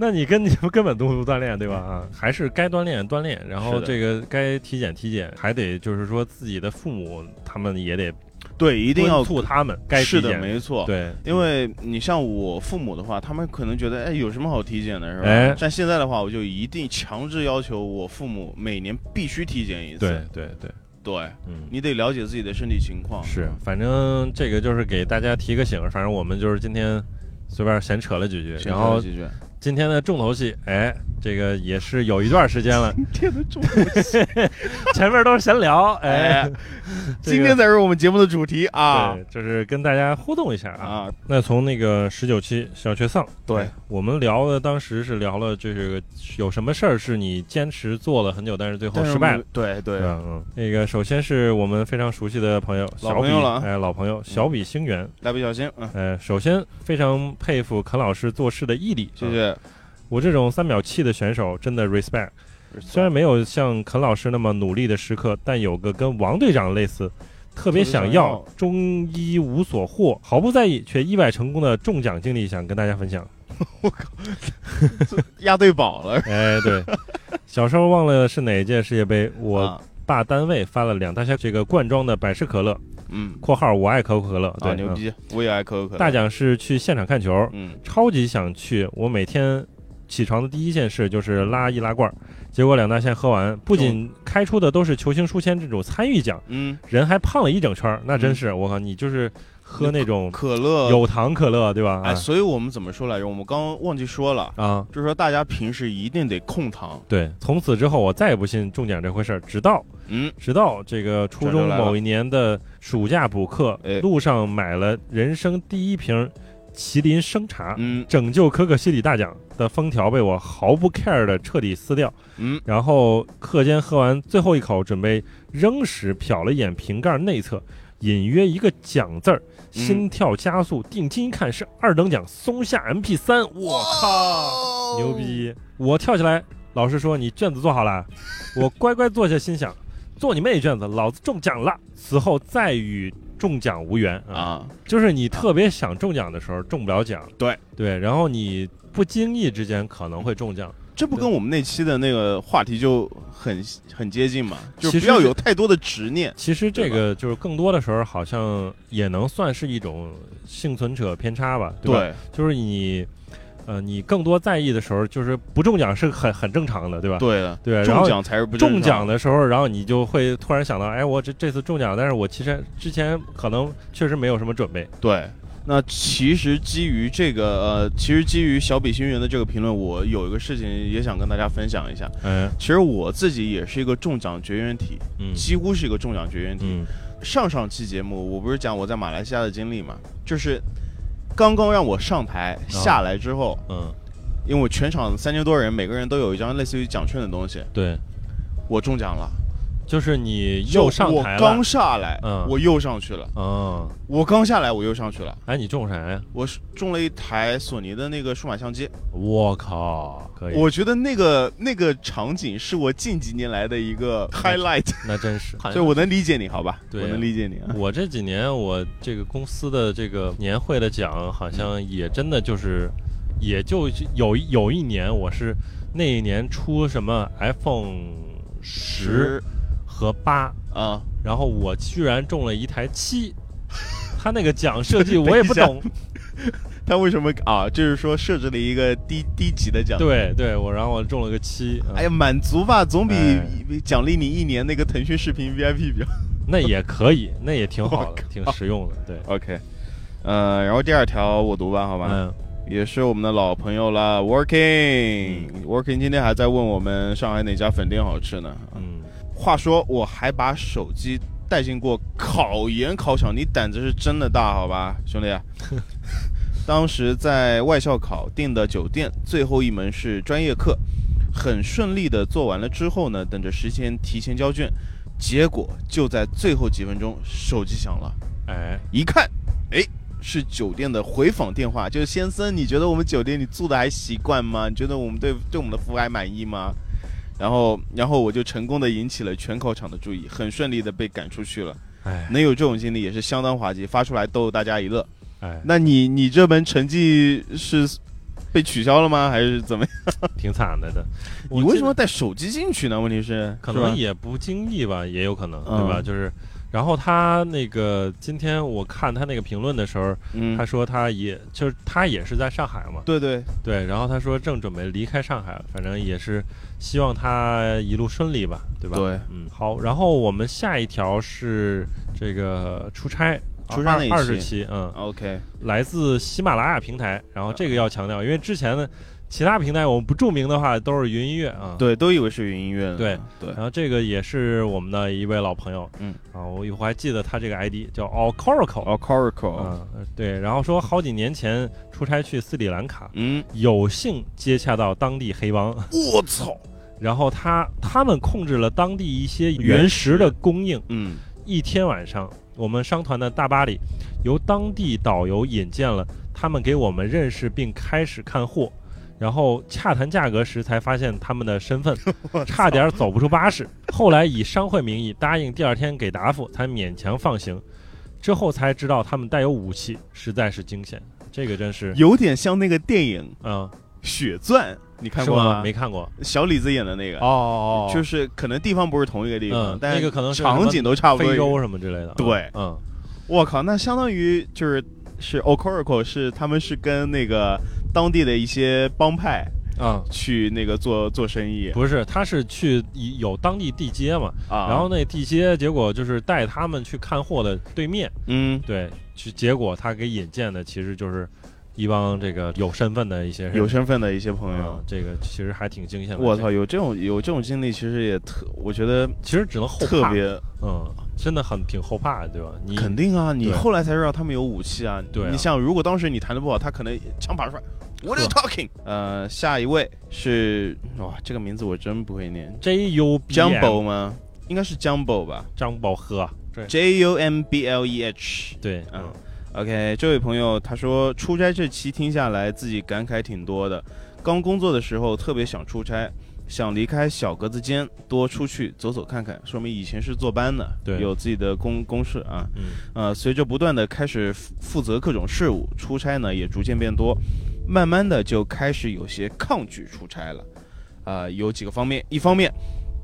那 你跟你们根本都不锻炼，对吧？啊，还是该锻炼锻炼，然后的这个该体检体检，还得就是说自己的父母他们也得对，一定要敦促他们该是的，没错。对，因为你像我父母的话，他们可能觉得，哎，有什么好体检的，是吧？哎但现在的话，我就一定强制要求我父母每年必须体检一次。对对对，对，嗯。你得了解自己的身体情况。是，反正这个就是给大家提个醒，反正我们就是今天随便闲扯了几句，先然后说几句。今天的重头戏，哎，这个也是有一段时间了，天的重 前面都是闲聊，哎，哎，这 个今天才是我们节目的主题啊。对，就是跟大家互动一下啊。啊！那从那个十九期小确丧，对。哎我们聊的当时是聊了就是有什么事儿是你坚持做了很久，但是最后失败了。对对，嗯嗯，那个首先是我们非常熟悉的朋友老小比，朋友了啊。哎，老朋友小比星源，蜡笔小新，嗯，呃，首先非常佩服肯老师做事的毅力，啊谢。谢。我这种三秒气的选手真的 respect。虽然没有像肯老师那么努力的时刻，但有个跟王队长类似，特别想要特别想要终一无所获，毫不在意却意外成功的中奖经历，想跟大家分享。我靠 押对宝了。哎，对，小时候忘了是哪一届世界杯，我啊爸单位发了两大箱这个罐装的百事可乐嗯（括号我爱可口可乐），对，啊，牛嗯逼！我也爱可口可乐。大奖是去现场看球，嗯，超级想去。我每天起床的第一件事就是拉易拉罐儿，结果两大箱喝完，不仅开出的都是球星书签这种参与奖，嗯，人还胖了一整圈儿。那真是，我靠，你就是喝那种可乐有糖可乐，对吧？哎，所以我们怎么说来着？我们刚刚忘记说了，啊，就是说大家平时一定得控糖。对，从此之后我再也不信中奖这回事儿，直到嗯，直到这个初中某一年的暑假补课哎，路上买了人生第一瓶麒麟生茶。嗯拯救可可西里大奖的封条被我毫不 care 的彻底撕掉，嗯，然后课间喝完最后一口，准备扔时瞟了一眼瓶盖内侧，隐约一个奖字儿，心跳加速，定睛一看是二等奖松下 MP 三，我靠，牛！逼！我跳起来，老师说你卷子做好了，我乖乖坐下，心想做你妹卷子，老子中奖了。此后再与中奖无缘啊，啊，就是你特别想中奖的时候中不了奖，对对，然后你不经意之间可能会中奖，这不跟我们那期的那个话题就很很接近嘛？就不要有太多的执念。其实这个就是更多的时候好像也能算是一种幸存者偏差吧，对吧？对，就是你。呃，你更多在意的时候，就是不中奖是很很正常的，对吧？对的，对，然中后奖才是不中奖的时候，然后你就会突然想到，哎，我这这次中奖，但是我其实之前可能确实没有什么准备。对。那其实基于这个呃，其实基于小比星云的这个评论，我有一个事情也想跟大家分享一下。嗯其实我自己也是一个中奖绝缘体，嗯几乎是一个中奖绝缘体。嗯上上期节目我不是讲我在马来西亚的经历嘛，就是刚刚让我上台下来之后，嗯，因为我全场三千多人，每个人都有一张类似于奖券的东西，对，我中奖了，就是你又上台了我刚。下来，嗯我又上去了，嗯，我刚下来我又上去了，哎，你中啥呀？我是中了一台索尼的那个数码相机，我靠，可以，我觉得那个那个场景是我近几年来的一个 highlight，那真是。所以我能理解你，好吧？对我能理解你啊。我这几年我这个公司的这个年会的奖，好像也真的就是，也就有有一年我是那一年出什么 iPhone 十和八，啊，然后我居然中了一台七。他那个奖设计我也不懂，他为什么啊？就是说设置了一个低低级的奖。对对，我然后我中了个七，嗯哎呀，满足吧，总比哎奖励你一年那个腾讯视频 VIP 比较。那也可以，那也挺好的，挺实用的，对，OK，呃，然后第二条我读吧，好吧，嗯也是我们的老朋友了，Working，Working 今天还在问我们上海哪家粉店好吃呢。嗯，话说我还把手机带进过考研考场，你胆子是真的大，好吧，兄弟。当时在外校考订的酒店，最后一门是专业课，很顺利的做完了之后呢，等着时间提前交卷，结果就在最后几分钟，手机响了，哎，一看，哎，是酒店的回访电话，就是先生，你觉得我们酒店你住的还习惯吗？你觉得我们对对我们的服务还满意吗？然后，然后我就成功的引起了全考场的注意，很顺利的被赶出去了。哎能有这种经历也是相当滑稽，发出来逗大家一乐。哎，那你你这门成绩是被取消了吗？还是怎么样？挺惨的的。你为什么带手机进去呢？问题是可能也不经意吧，也有可能，嗯对吧？就是，然后他那个今天我看他那个评论的时候，嗯他，说他也就是他也是在上海嘛，对对，对，然后他说正准备离开上海，反正也是希望他一路顺利吧，对吧？对。嗯，好，然后我们下一条是这个出差。出差二十期期，嗯，OK，来自喜马拉雅平台，然后这个要强调，因为之前的其他平台我们不注明的话都是云音乐啊，对，都以为是云音乐。对对，然后这个也是我们的一位老朋友，嗯。啊，我我还记得他这个 ID 叫 Alcoracle，Alcoracle，嗯，对，然后说好几年前出差去斯里兰卡，嗯，有幸接洽到当地黑帮，我操，然后他他们控制了当地一些原原石的供应，嗯，一天晚上，我们商团的大巴里由当地导游引荐了他们给我们认识，并开始看货。然后洽谈价格时，才发现他们的身份，差点走不出巴士。后来以商会名义答应第二天给答复，才勉强放行。之后才知道他们带有武器，实在是惊险。这个真是，有点像那个电影嗯，《血钻》，你看？过吗？没看过。小李子演的那个哦，哦哦，就是可能地方不是同一个地方嗯，但那个可能是场景都差不多。非洲什么之类的。对嗯，我靠，那相当于就是是 o c o r a c l 是他们是跟那个当地的一些帮派啊、去那个做做生意不是，他是去有当地地接嘛，啊，然后那地接结果就是带他们去看货的对面，嗯，对，去结果他给引荐的其实就是一帮这个有身份的一些人，有身份的一些朋嗯友，，这个其实还挺惊险的。我操，有这种有这种经历，其实也特，我觉得其实只能后怕，特别嗯，真的很挺后怕的，对吧？你肯定啊，你后来才知道他们有武器啊。对啊你想，如果当时你弹的不好，他可能枪拔出来。What are you talking？呃，下一位是哇，这个名字我真不会念 J U B，Jumbo 吗？应该是 Jumbo 吧张宝喝，对，J U M B L E H。对，嗯嗯 OK，这位朋友他说出差这期听下来，自己感慨挺多的。刚工作的时候特别想出差，想离开小格子间，多出去走走看看，说明以前是坐班的，对有自己的公公事啊。嗯呃，随着不断的开始负负责各种事务，出差呢也逐渐变多，慢慢的就开始有些抗拒出差了。啊、有几个方面，一方面。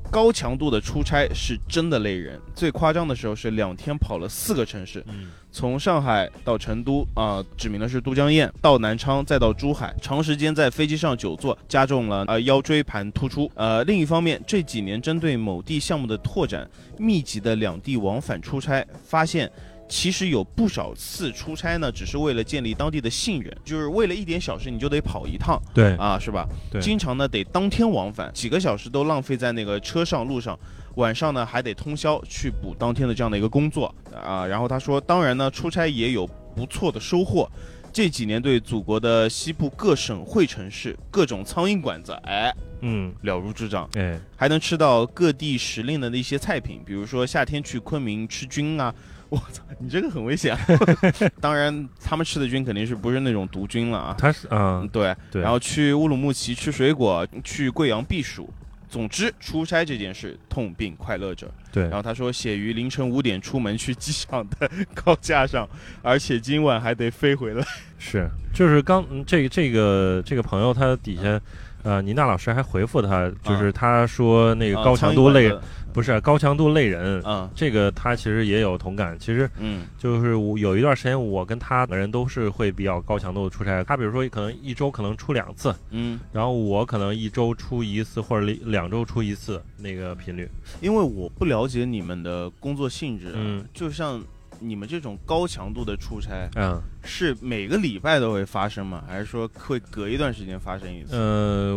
高强度的出差是真的累人，最夸张的时候是两天跑了四个城市，嗯从上海到成都啊、指明的是都江堰，到南昌，再到珠海，长时间在飞机上久坐，加重了呃腰椎盘突出。呃，另一方面，这几年针对某地项目的拓展，密集的两地往返出差，发现。其实有不少次出差呢，只是为了建立当地的信任，就是为了一点小事你就得跑一趟对啊，是吧？对经常呢得当天往返，几个小时都浪费在那个车上路上，晚上呢还得通宵去补当天的这样的一个工作啊。然后他说，当然呢，出差也有不错的收获。这几年对祖国的西部各省会城市各种苍蝇馆子，哎，嗯，了如指掌，哎，还能吃到各地时令的那些菜品，比如说夏天去昆明吃菌啊。我操，你这个很危险、啊。当然，他们吃的菌肯定是不是那种毒菌了啊。他是嗯对，对，然后去乌鲁木齐吃水果，去贵阳避暑。总之，出差这件事痛并快乐着。对然后他说，写于凌晨五点出门去机场的高架上，而且今晚还得飞回来。是，就是刚嗯这个这个这个朋友他底下，呃，倪娜老师还回复他，就是他说那个啊高强度累，不是高强度累人，嗯这个他其实也有同感。其实嗯就是我有一段时间，我跟他两个人都是会比较高强度的出差。他比如说可能一周可能出两次，嗯，然后我可能一周出一次或者两两周出一次那个频率。因为我不了解你们的工作性质，嗯，就像你们这种高强度的出差，嗯是每个礼拜都会发生吗？还是说会隔一段时间发生一次？呃，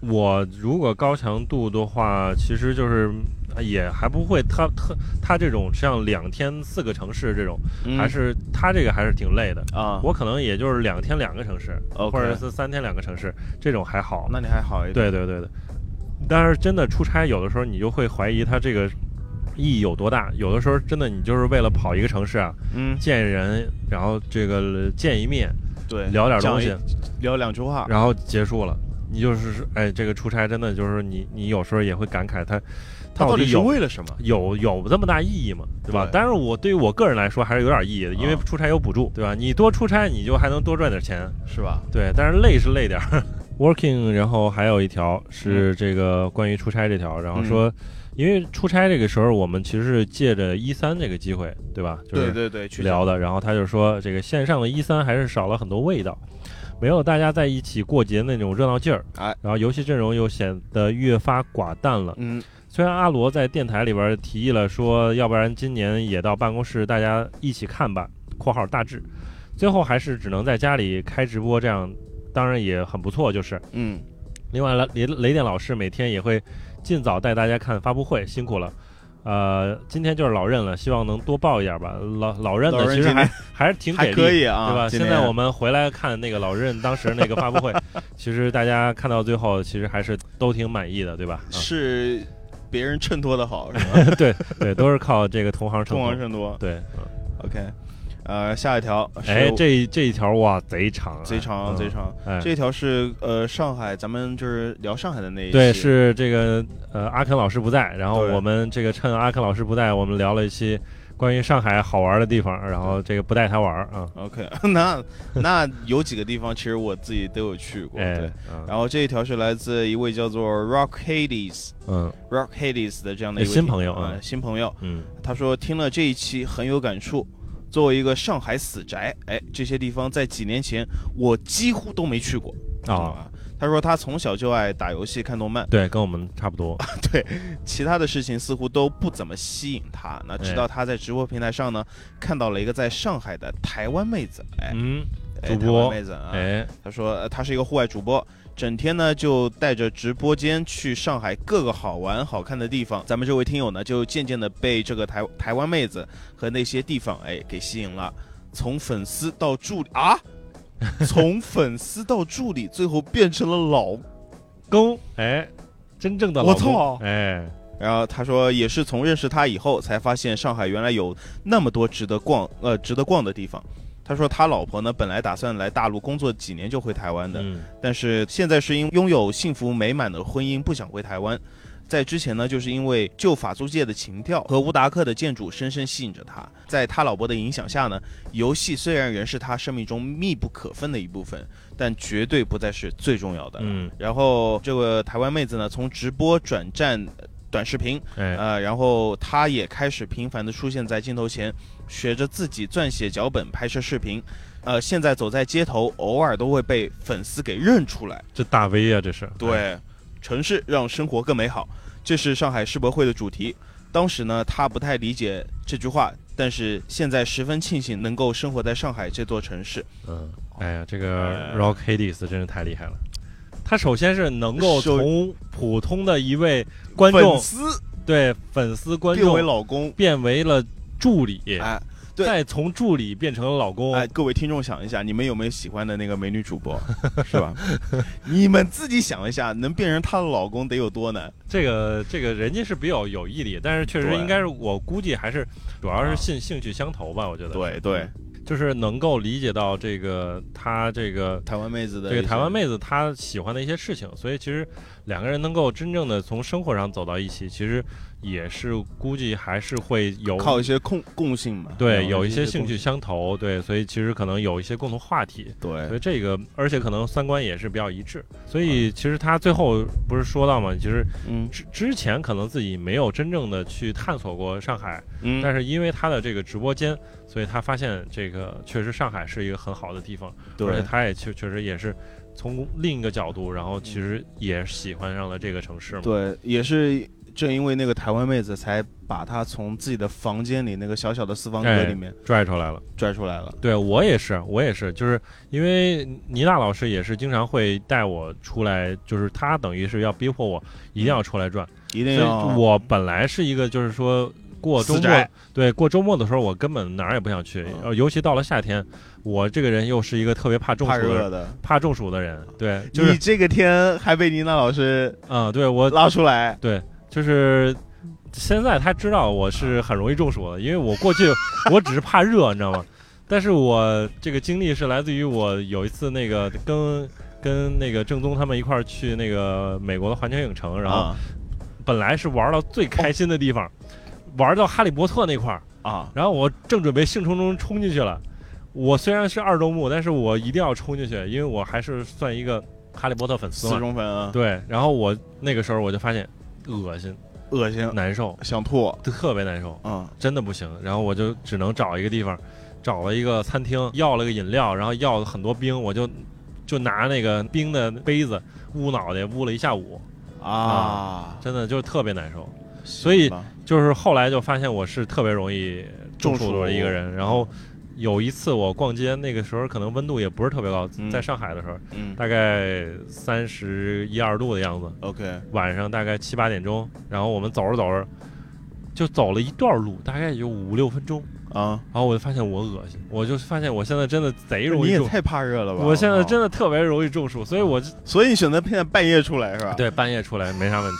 我如果高强度的话，其实就是也还不会他特他这种像两天四个城市这种，嗯还是他这个还是挺累的。啊，我可能也就是两天两个城市或者是三天两个城市，这种还好。那你还好一点。对对对对，但是真的出差，有的时候你就会怀疑他这个意义有多大。有的时候真的你就是为了跑一个城市啊，嗯，见人，然后这个见一面，对，聊点东西，聊两句话，然后结束了。你就是哎，这个出差真的就是你，你有时候也会感慨他，他到底是为了什么？有有这么大意义吗？对吧？对但是我对于我个人来说还是有点意义的，因为啊出差有补助，对吧？你多出差你就还能多赚点钱，是吧？对。但是累是累点儿。Working，然后还有一条是这个关于出差这条，然后说，因为出差这个时候我们其实是借着一三这个机会，对吧？就是对对对，去聊的，然后他就说这个线上的一三还是少了很多味道，没有大家在一起过节那种热闹劲儿，哎，然后游戏阵容又显得越发寡淡了。嗯，虽然阿罗在电台里边提议了说，要不然今年也到办公室大家一起看吧（括号大致），最后还是只能在家里开直播，这样当然也很不错，就是。嗯，另外，雷雷电老师每天也会尽早带大家看发布会，辛苦了。呃，今天就是老任了，希望能多报一点吧。老老任呢，其实还 还是挺给力，可以啊，对吧？现在我们回来看那个老任当时那个发布会，其实大家看到最后，其实还是都挺满意的，对吧？啊、是别人衬托的好，是吧？对对，都是靠这个同行衬托同托。行衬托。对，嗯 OK，呃，下一条是哎，这这一条哇，贼长啊，贼长嗯贼长。哎，这条是呃上海，咱们就是聊上海的那一对，是这个呃阿肯老师不在，然后我们这个趁阿肯老师不在，我们聊了一期关于上海好玩的地方，然后这个不带他玩儿啊，OK，那那有几个地方其实我自己都有去过，哎对。，嗯然后这一条是来自一位叫做 Rock Hades 嗯。Rock Hades 的这样的一位新朋友啊。新朋友，嗯。他说听了这一期很有感触。作为一个上海死宅，哎，这些地方在几年前我几乎都没去过。啊，吧？他说他从小就爱打游戏、看动漫，对，跟我们差不多，对其他的事情似乎都不怎么吸引他。那直到他在直播平台上呢，看到了一个在上海的台湾妹子，哎，嗯，主播湾妹子啊，哎，他说呃他是一个户外主播，整天呢就带着直播间去上海各个好玩好看的地方。咱们这位听友呢，就渐渐的被这个台台湾妹子和那些地方哎给吸引了，从粉丝到助理啊，从粉丝到助理，最后变成了老公，哎，真正的我老公。操。哎，然后他说，也是从认识他以后，才发现上海原来有那么多值得逛呃值得逛的地方。他说他老婆呢，本来打算来大陆工作几年就回台湾的，嗯。但是现在是因拥有幸福美满的婚姻，不想回台湾。在之前呢，就是因为旧法租界的情调和乌达克的建筑深深吸引着他。在他老婆的影响下呢，游戏虽然仍是他生命中密不可分的一部分，但绝对不再是最重要的。嗯，然后这个台湾妹子呢，从直播转战呃短视频，哎，呃，然后她也开始频繁地出现在镜头前，学着自己撰写脚本、拍摄视频。呃，现在走在街头，偶尔都会被粉丝给认出来。这大 V 啊，这是，哎，对，城市让生活更美好，这是上海世博会的主题。当时呢，他不太理解这句话，但是现在十分庆幸能够生活在上海这座城市。嗯，哎呀，这个哎 Rock Hades 真是太厉害了。他首先是能够从普通的一位观众粉丝。对粉丝观众变为众老公，变为了助理，哎。对再从助理变成了老公。哎，各位听众想一下，你们有没有喜欢的那个美女主播，是吧？你们自己想一下，能变成她的老公得有多难？这个这个人家是比较有毅力，但是确实应该是我估计还是主要是兴兴趣相投吧，我觉得。对对嗯，就是能够理解到这个他这个台湾妹子的这个台湾妹子她喜欢的一些事情，所以其实两个人能够真正的从生活上走到一起，其实也是估计还是会有靠一些共共性嘛，对有一些兴趣，相投，对，所以其实可能有一些共同话题。对。所以这个，而且可能三观也是比较一致，所以其实他最后不是说到嘛，其实嗯。之之前可能自己没有真正的去探索过上海，嗯，但是因为他的这个直播间，所以他发现这个确实上海是一个很好的地方，而且他也确确实也是从另一个角度，然后其实也喜欢上了这个城市嘛。对，也是正因为那个台湾妹子，才把她从自己的房间里那个小小的四方格哎里面拽出来了。拽出来了。对我也是，我也是，就是因为倪娜老师也是经常会带我出来，就是她等于是要逼迫我一定要出来转。一定要我本来是一个就是说过周末，对过周末的时候，我根本哪儿也不想去，尤其到了夏天，我这个人又是一个特别怕中暑的怕中暑的人，对，就是你这个天还被妮娜老师嗯，对我拉出来，对，就是现在他知道我是很容易中暑的，因为我过去 我只是怕热，你知道吗？但是我这个经历是来自于我有一次那个跟跟那个正宗他们一块儿去那个美国的环球影城，然后啊本来是玩到最开心的地方，玩到哈利波特那块儿，啊然后我正准备兴冲冲冲进去了。我虽然是二周目，但是我一定要冲进去，因为我还是算一个哈利波特粉丝四嘛。中分啊，对，然后我那个时候我就发现恶心、恶心，难受，想吐，特别难受，嗯。真的不行。然后我就只能找一个地方，找了一个餐厅，要了个饮料，然后要了很多冰，我就就拿那个冰的杯子捂脑袋，捂了一下午，啊，真的就是特别难受。所以就是后来就发现我是特别容易中暑的一个人，然后有一次我逛街，那个时候可能温度也不是特别高，嗯。在上海的时候嗯。大概三十一二度的样子，，OK，晚上大概七八点钟，然后我们走着走着就走了一段路，大概也就五六分钟，啊，然后我就发现我恶心，我就发现我现在真的贼容易中，你也太怕热了吧？我现在真的，的特别容易中暑，所以我就所以你选择现在半夜出来是吧？，对半夜出来没啥问题。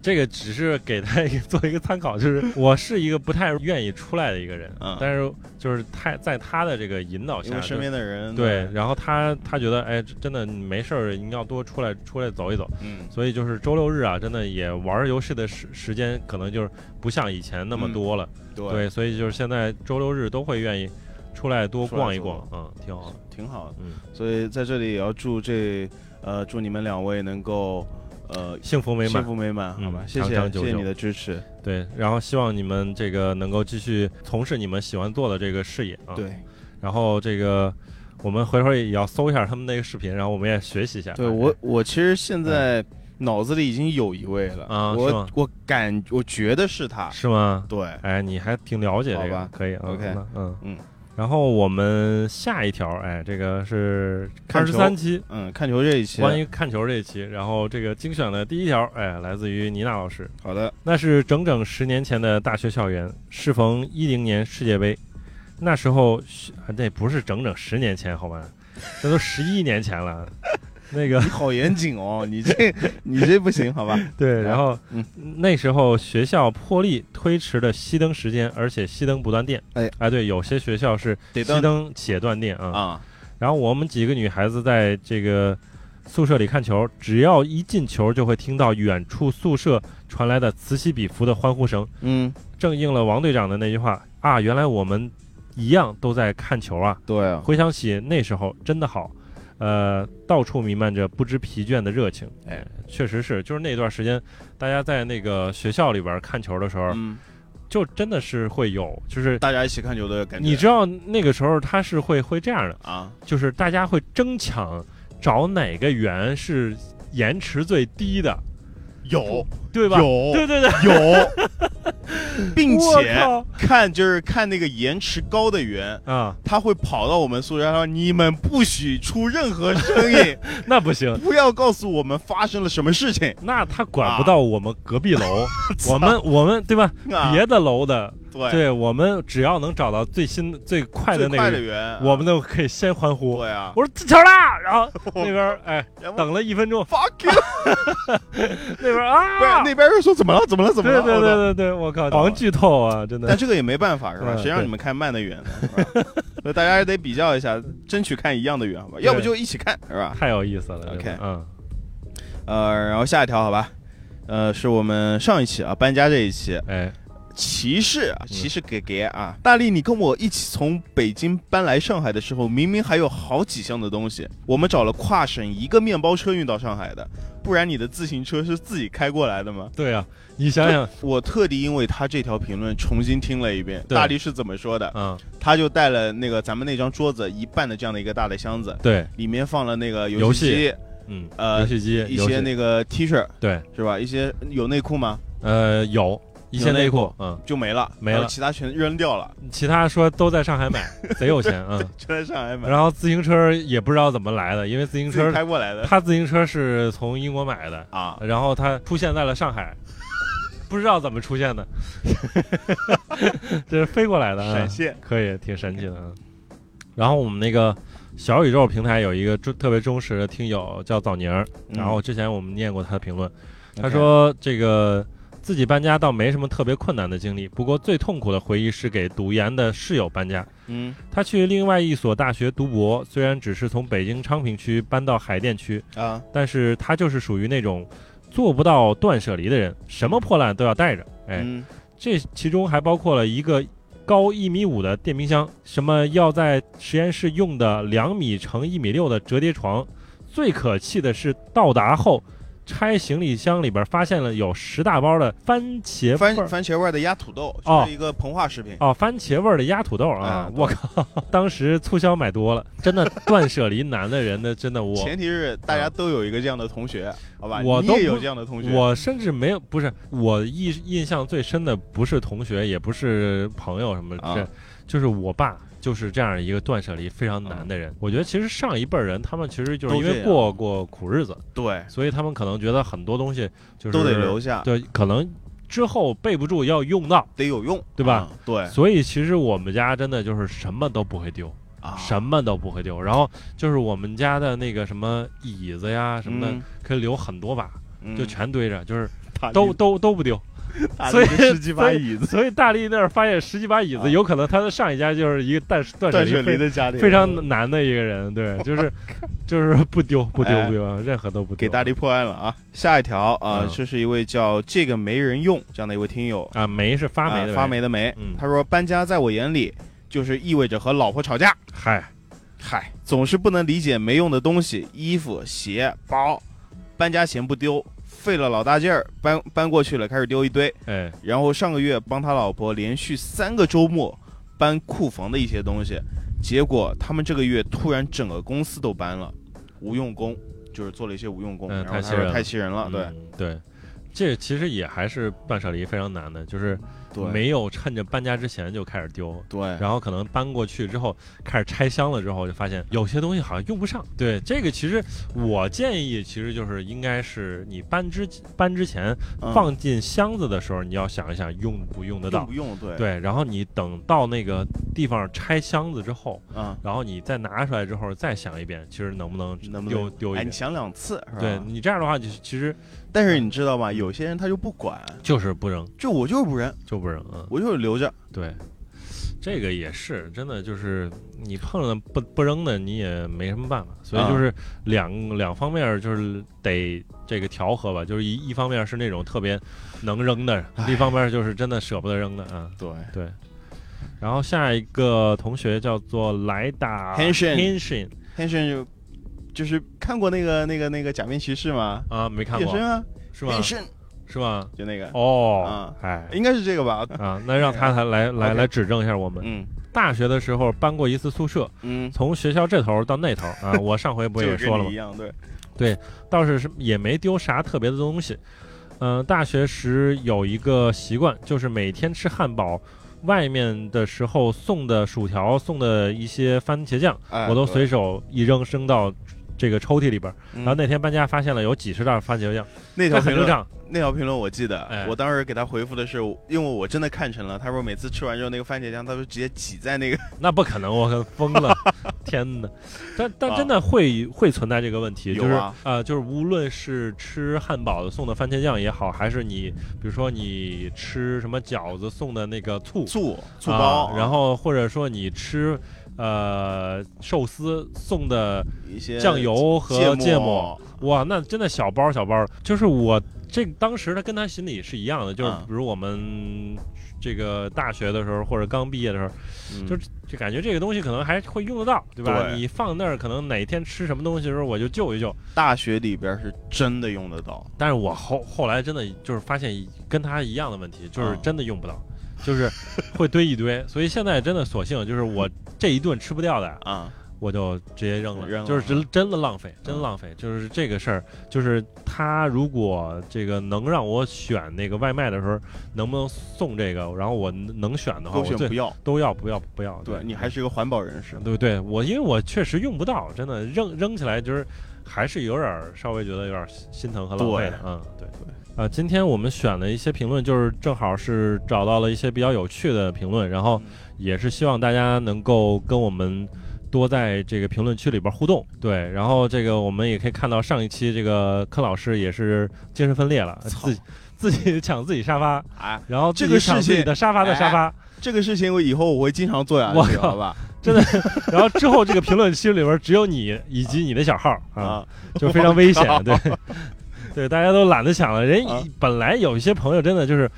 这个只是给他一个做一个参考，就是 我是一个不太愿意出来的一个人，嗯但是就是他在他的这个引导下，身边的人对，，然后他他觉得哎，真的没事儿，你要多出来出来走一走。嗯，所以就是周六日啊，真的也玩游戏的时时间可能就是不像以前那么多了。对，对，所以就是现在周六日都会愿意出来多逛一逛，嗯，挺好的。挺好的。嗯，所以在这里也要祝这呃祝你们两位能够呃幸福美满幸。福美满，好吧？嗯谢谢谢谢你的支持。对，然后希望你们这个能够继续从事你们喜欢做的这个事业啊。。对，然后这个我们回头也要搜一下他们那个视频，然后我们也学习一下。哎对我我其实现在脑子里已经有一位了啊是我我感我觉得是他，是吗？对，哎，你还挺了解这个，可以。嗯 OK 嗯嗯嗯。然后我们下一条，哎，这个是二看十三期，嗯，看球这一期，关于看球这一期。然后这个精选的第一条，哎，来自于妮娜老师。好的，那是整整十年前的大学校园，适逢一零年世界杯，那时候啊那不是整整十年前，好吧，这都十一年前了。那个你好严谨哦，你这你这不行，好吧？对，然后、嗯那时候学校破例推迟了熄灯时间，而且熄灯不断电。哎哎，对，有些学校是熄灯且断电啊。啊，然后我们几个女孩子在这个宿舍里看球，只要一进球，就会听到远处宿舍传来的此起彼伏的欢呼声。嗯，正应了王队长的那句话啊，原来我们一样都在看球啊。对啊，回想起那时候真的好，呃，到处弥漫着不知疲倦的热情。哎，确实是，就是那段时间，大家在那个学校里边看球的时候，嗯，就真的是会有，就是大家一起看球的感觉，你知道那个时候他是会会这样的，啊，就是大家会争抢找哪个圆是延迟最低的，有。对吧？有。对对对，有，并且看就是看那个延迟高的圆，啊，他会跑到我们宿舍，他说：“你们不许出任何声音，那不行。不要告诉我们发生了什么事情。那他管不到我们隔壁楼，我们我们对吧？啊。别的楼的，对对我们只要能找到最新最快的那个人，的圆，我们都可以先欢呼。对啊，我说进球啦！然后那边 哎等了一分钟，fuck you，那边不是啊，那边又说怎么了？怎么了？怎么了？对对对对对，我靠，狂剧透啊，真的。但这个也没办法是吧？嗯谁让你们看慢的远呢？是吧所以大家也得比较一下，争取看一样的远，好吧？要不就一起看，是吧？太有意思了 OK 嗯，呃，然后下一条好吧，呃，是我们上一期啊搬家这一期，哎，骑士啊，骑士给给啊！大力，你跟我一起从北京搬来上海的时候，明明还有好几箱的东西，我们找了跨省一个面包车运到上海的，不然你的自行车是自己开过来的吗？对啊，你想想，我特地因为他这条评论重新听了一遍，大力是怎么说的？嗯，他就带了那个咱们那张桌子一半的这样的一个大的箱子，对，里面放了那个游游戏机，嗯，呃游戏机，一些那个 T 恤对，是吧？一些有内裤吗？呃，有一些有内裤，嗯，就没了，没了。其他全扔掉了，其他说都在上海买，贼有钱，嗯，全在上海买，然后自行车也不知道怎么来的，因为自行车开过来的。他自行车是从英国买的，啊。然后他出现在了上海，不知道怎么出现的，这是飞过来的啊，闪现。可以，挺神奇的啊。然后我们那个小宇宙平台有一个忠特别忠实的听友叫枣宁然后之前我们念过他的评论，他说这个自己搬家倒没什么特别困难的经历，不过最痛苦的回忆是给读研的室友搬家。嗯他去另外一所大学读博，虽然只是从北京昌平区搬到海淀区，啊，但是他就是属于那种做不到断舍离的人，什么破烂都要带着。哎，嗯这其中还包括了一个高一米五的电冰箱，什么要在实验室用的两米乘一米六的折叠床。最可气的是，到达后拆行李箱里边发现了有十大包的番茄番味儿番茄味儿的鸭土豆，是一个膨化食品。哦，番茄味儿的鸭土豆啊啊！我靠，当时促销买多了，真的断舍离难的人呢，真的我前提是大家都有一个这样的同学，好吧？我都有这样的同学。我甚至没有，不是我印印象最深的，不是同学，也不是朋友什么，啊这就是我爸，就是这样一个断舍离非常难的人。我觉得其实上一辈儿人，他们其实就是因为过过苦日子，对，所以他们可能觉得很多东西就是都得留下，对，可能之后备不住要用到，得有用，对吧？啊对。所以其实我们家真的就是什么都不会丢。啊，什么都不会丢，然后就是我们家的那个什么椅子呀什么的，嗯。可以留很多把，嗯。就全堆着，就是都都都不丢。大所以十几把椅子，所以大力那儿发现十几把椅子，啊有可能他的上一家就是一个断断舍断舍离的家庭，非常难的一个人，对，就是就是不丢不丢哎不丢，任何都不丢。给大力破案了啊！下一条啊，嗯这是一位叫这个没人用这样的一位听友，啊，煤是发霉的啊发，霉的霉嗯，他说搬家在我眼里就是意味着和老婆吵架，嗨，嗨，总是不能理解没用的东西，衣服、鞋、包，搬家前不丢，费了老大劲儿搬搬过去了，开始丢一堆，哎，然后上个月帮他老婆连续三个周末搬库房的一些东西，结果他们这个月突然整个公司都搬了，无用功，就是做了一些无用功，嗯然后他说太气人了对。嗯对，这其实也还是断舍离非常难的，就是没有趁着搬家之前就开始丢，对，然后可能搬过去之后开始拆箱了之后，就发现有些东西好像用不上。对，这个其实我建议，其实就是应该是你搬之搬之前嗯放进箱子的时候，你要想一想用不用得到用不。用？对，对，然后你等到那个地方拆箱子之后，嗯，然后你再拿出来之后再想一遍，其实能不能能不能哎，丢丢一遍你？想两次，是吧对你这样的话，就其实但是你知道吗？有些人他就不管，就是不扔，就我就是不扔，就不扔，嗯，我就是留着。对，这个也是真的，就是你碰上不不扔的，你也没什么办法，所以啊就是两、两方面，就是得这个调和吧，就是一一方面是那种特别能扔的，另一方面就是真的舍不得扔的啊。对，对，然后下一个同学叫做莱达 Henshin Henshin 天生就就是看过那个那个那个假面骑士吗？啊，没看过变身啊，是吗变？身是吗？就那个，哦啊，哎应该是这个吧？啊，那让他来来来来指正一下我们。嗯大学的时候搬过一次宿舍，嗯，从学校这头到那头啊，我上回不也说了吗一？样，对，倒是是也没丢啥特别的东西。嗯、大学时有一个习惯，就是每天吃汉堡，外面的时候送的薯条、送的一些番茄酱，哎我都随手一扔扔到这个抽屉里边。嗯。然后那天搬家发现了有几十袋番茄酱，那条评论，这很正常。那条评论我记得哎，我当时给他回复的是，因为我真的看成了，他说每次吃完之后那个番茄酱，他就直接挤在那个，那不可能，我可疯了，天哪！但但真的会、会存在这个问题，就是啊。有啊呃，就是无论是吃汉堡送的番茄酱也好，还是你比如说你吃什么饺子送的那个醋醋醋包，啊然后或者说你吃呃寿司送的酱油和芥末。末，哇，那真的小包小包，就是我这当时他跟他心里是一样的，就是嗯。比如我们这个大学的时候或者刚毕业的时候。嗯。就就感觉这个东西可能还会用得到，对吧？对。你放那儿，可能哪天吃什么东西的时候，我就救一救。大学里边是真的用得到，但是我后后来真的就是发现跟他一样的问题，就是嗯。真的用不到，就是会堆一堆。所以现在真的索性就是我这一顿吃不掉的，啊，我就直接扔了，扔了就是真真的浪费，真嗯浪费。就是这个事儿，就是他如果这个能让我选那个外卖的时候，能不能送这个，然后我能选的话，都选不要，都要不要不要。对你还是一个环保人士，对对，我因为我确实用不到，真的扔扔起来就是还是有点儿稍微觉得有点儿心疼和浪费的，嗯，对对。啊，今天我们选了一些评论，就是正好是找到了一些比较有趣的评论，然后嗯也是希望大家能够跟我们多在这个评论区里边互动。对，然后这个我们也可以看到上一期这个柯老师也是精神分裂了，操自自己抢自己沙发，啊，然后这个抢事情的沙发的沙发，这个事情我以后我会经常做下去，好吧？然后之后这个评论区里边只有你以及你的小号啊，啊，就非常危险，对，对，大家都懒得抢了。人啊本来有一些朋友真的就是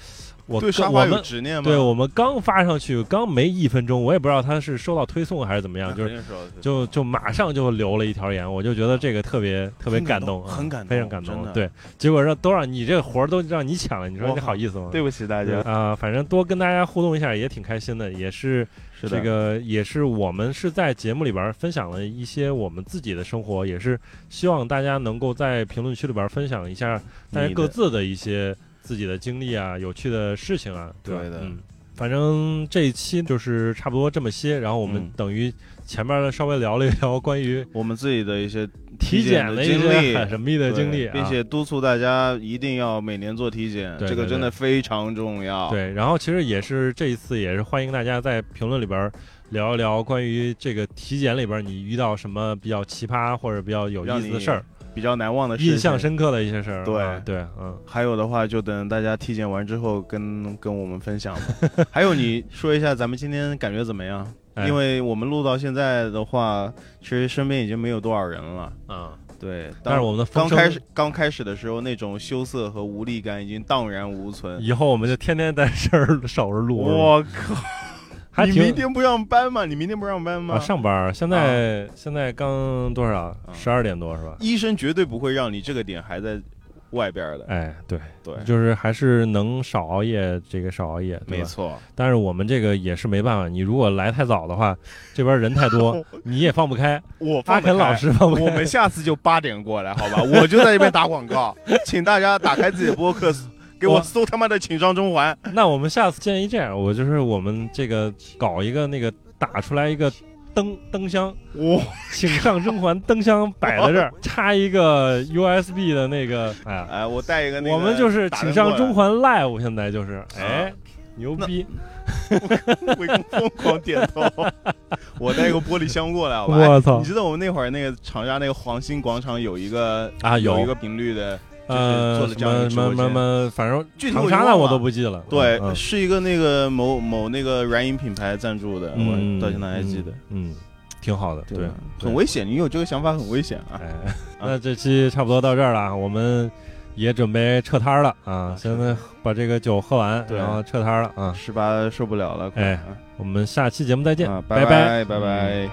我对沙发有跟我们执念吗？对我们刚发上去，刚没一分钟，我也不知道他是收到推送还是怎么样，就是就就马上就留了一条言，我就觉得这个特别特别很感动，啊很感动非常感动对，结果让都让你这个活儿都让你抢了，你说你好意思吗？对不起大家，啊、反正多跟大家互动一下也挺开心的，也是是的。这个也是我们是在节目里边分享了一些我们自己的生活，也是希望大家能够在评论区里边分享一下大家各自的一些自己的经历啊、有趣的事情啊，吧？对的嗯，反正这一期就是差不多这么些，然后我们嗯。等于前面稍微聊了一聊关于我们自己的一些体检的经历些很神秘的经历、啊，并且督促大家一定要每年做体检，这个真的非常重要。，对，然后其实也是这一次也是欢迎大家在评论里边聊一聊关于这个体检里边你遇到什么比较奇葩或者比较有意思的事儿，比较难忘的事印象。深刻的一些事儿。对啊对，嗯，还有的话，就等大家体检完之后跟跟我们分享吧。还有，你说一下咱们今天感觉怎么样？哎因为我们录到现在的话，其实身边已经没有多少人了。啊，对，但是我们的刚开始刚开始的时候，那种羞涩和无力感已经荡然无存。以后我们就天天在这儿守着录，我靠！还你明天不上班吗？你明天不上班吗？啊上班，现在现在刚多少？啊十二点多是吧？医生绝对不会让你这个点还在外边的。哎，对，对，就是还是能少熬夜，这个少熬夜，没错。但是我们这个也是没办法，你如果来太早的话，这边人太多，你也放不开。我阿肯老师放不开。我们下次就八点过来，好吧？我就在这边打广告，请大家打开自己的播客，给我我搜他妈的《请上中环》。那我们下次建议这样，我就是我们这个搞一个那个打出来一个灯灯箱，哇，请上甄嬛灯箱摆在这儿，插一个 USB 的那个，哎，哎，我带一个那个，我们就是请上甄环，嬛 Live，现在就是，哎，牛逼！魏公 疯狂点头。我带一个玻璃箱过来，好吧？我操。你知道我们那会儿那个长沙那个黄兴广场有一个啊有。有一个频率的，呃，什么什么什么，反正具体我长沙的我都不记了。对，嗯是一个那个某某那个软饮品牌赞助的，嗯，我到现在还记得。嗯，嗯，挺好的，对，对很危险，你有这个想法很危险啊。哎，那这期差不多到这儿了，我们也准备撤摊了啊！现在把这个酒喝完，然后撤摊了啊！十八受不了了，快哎啊我们下期节目再见，啊，拜拜拜拜。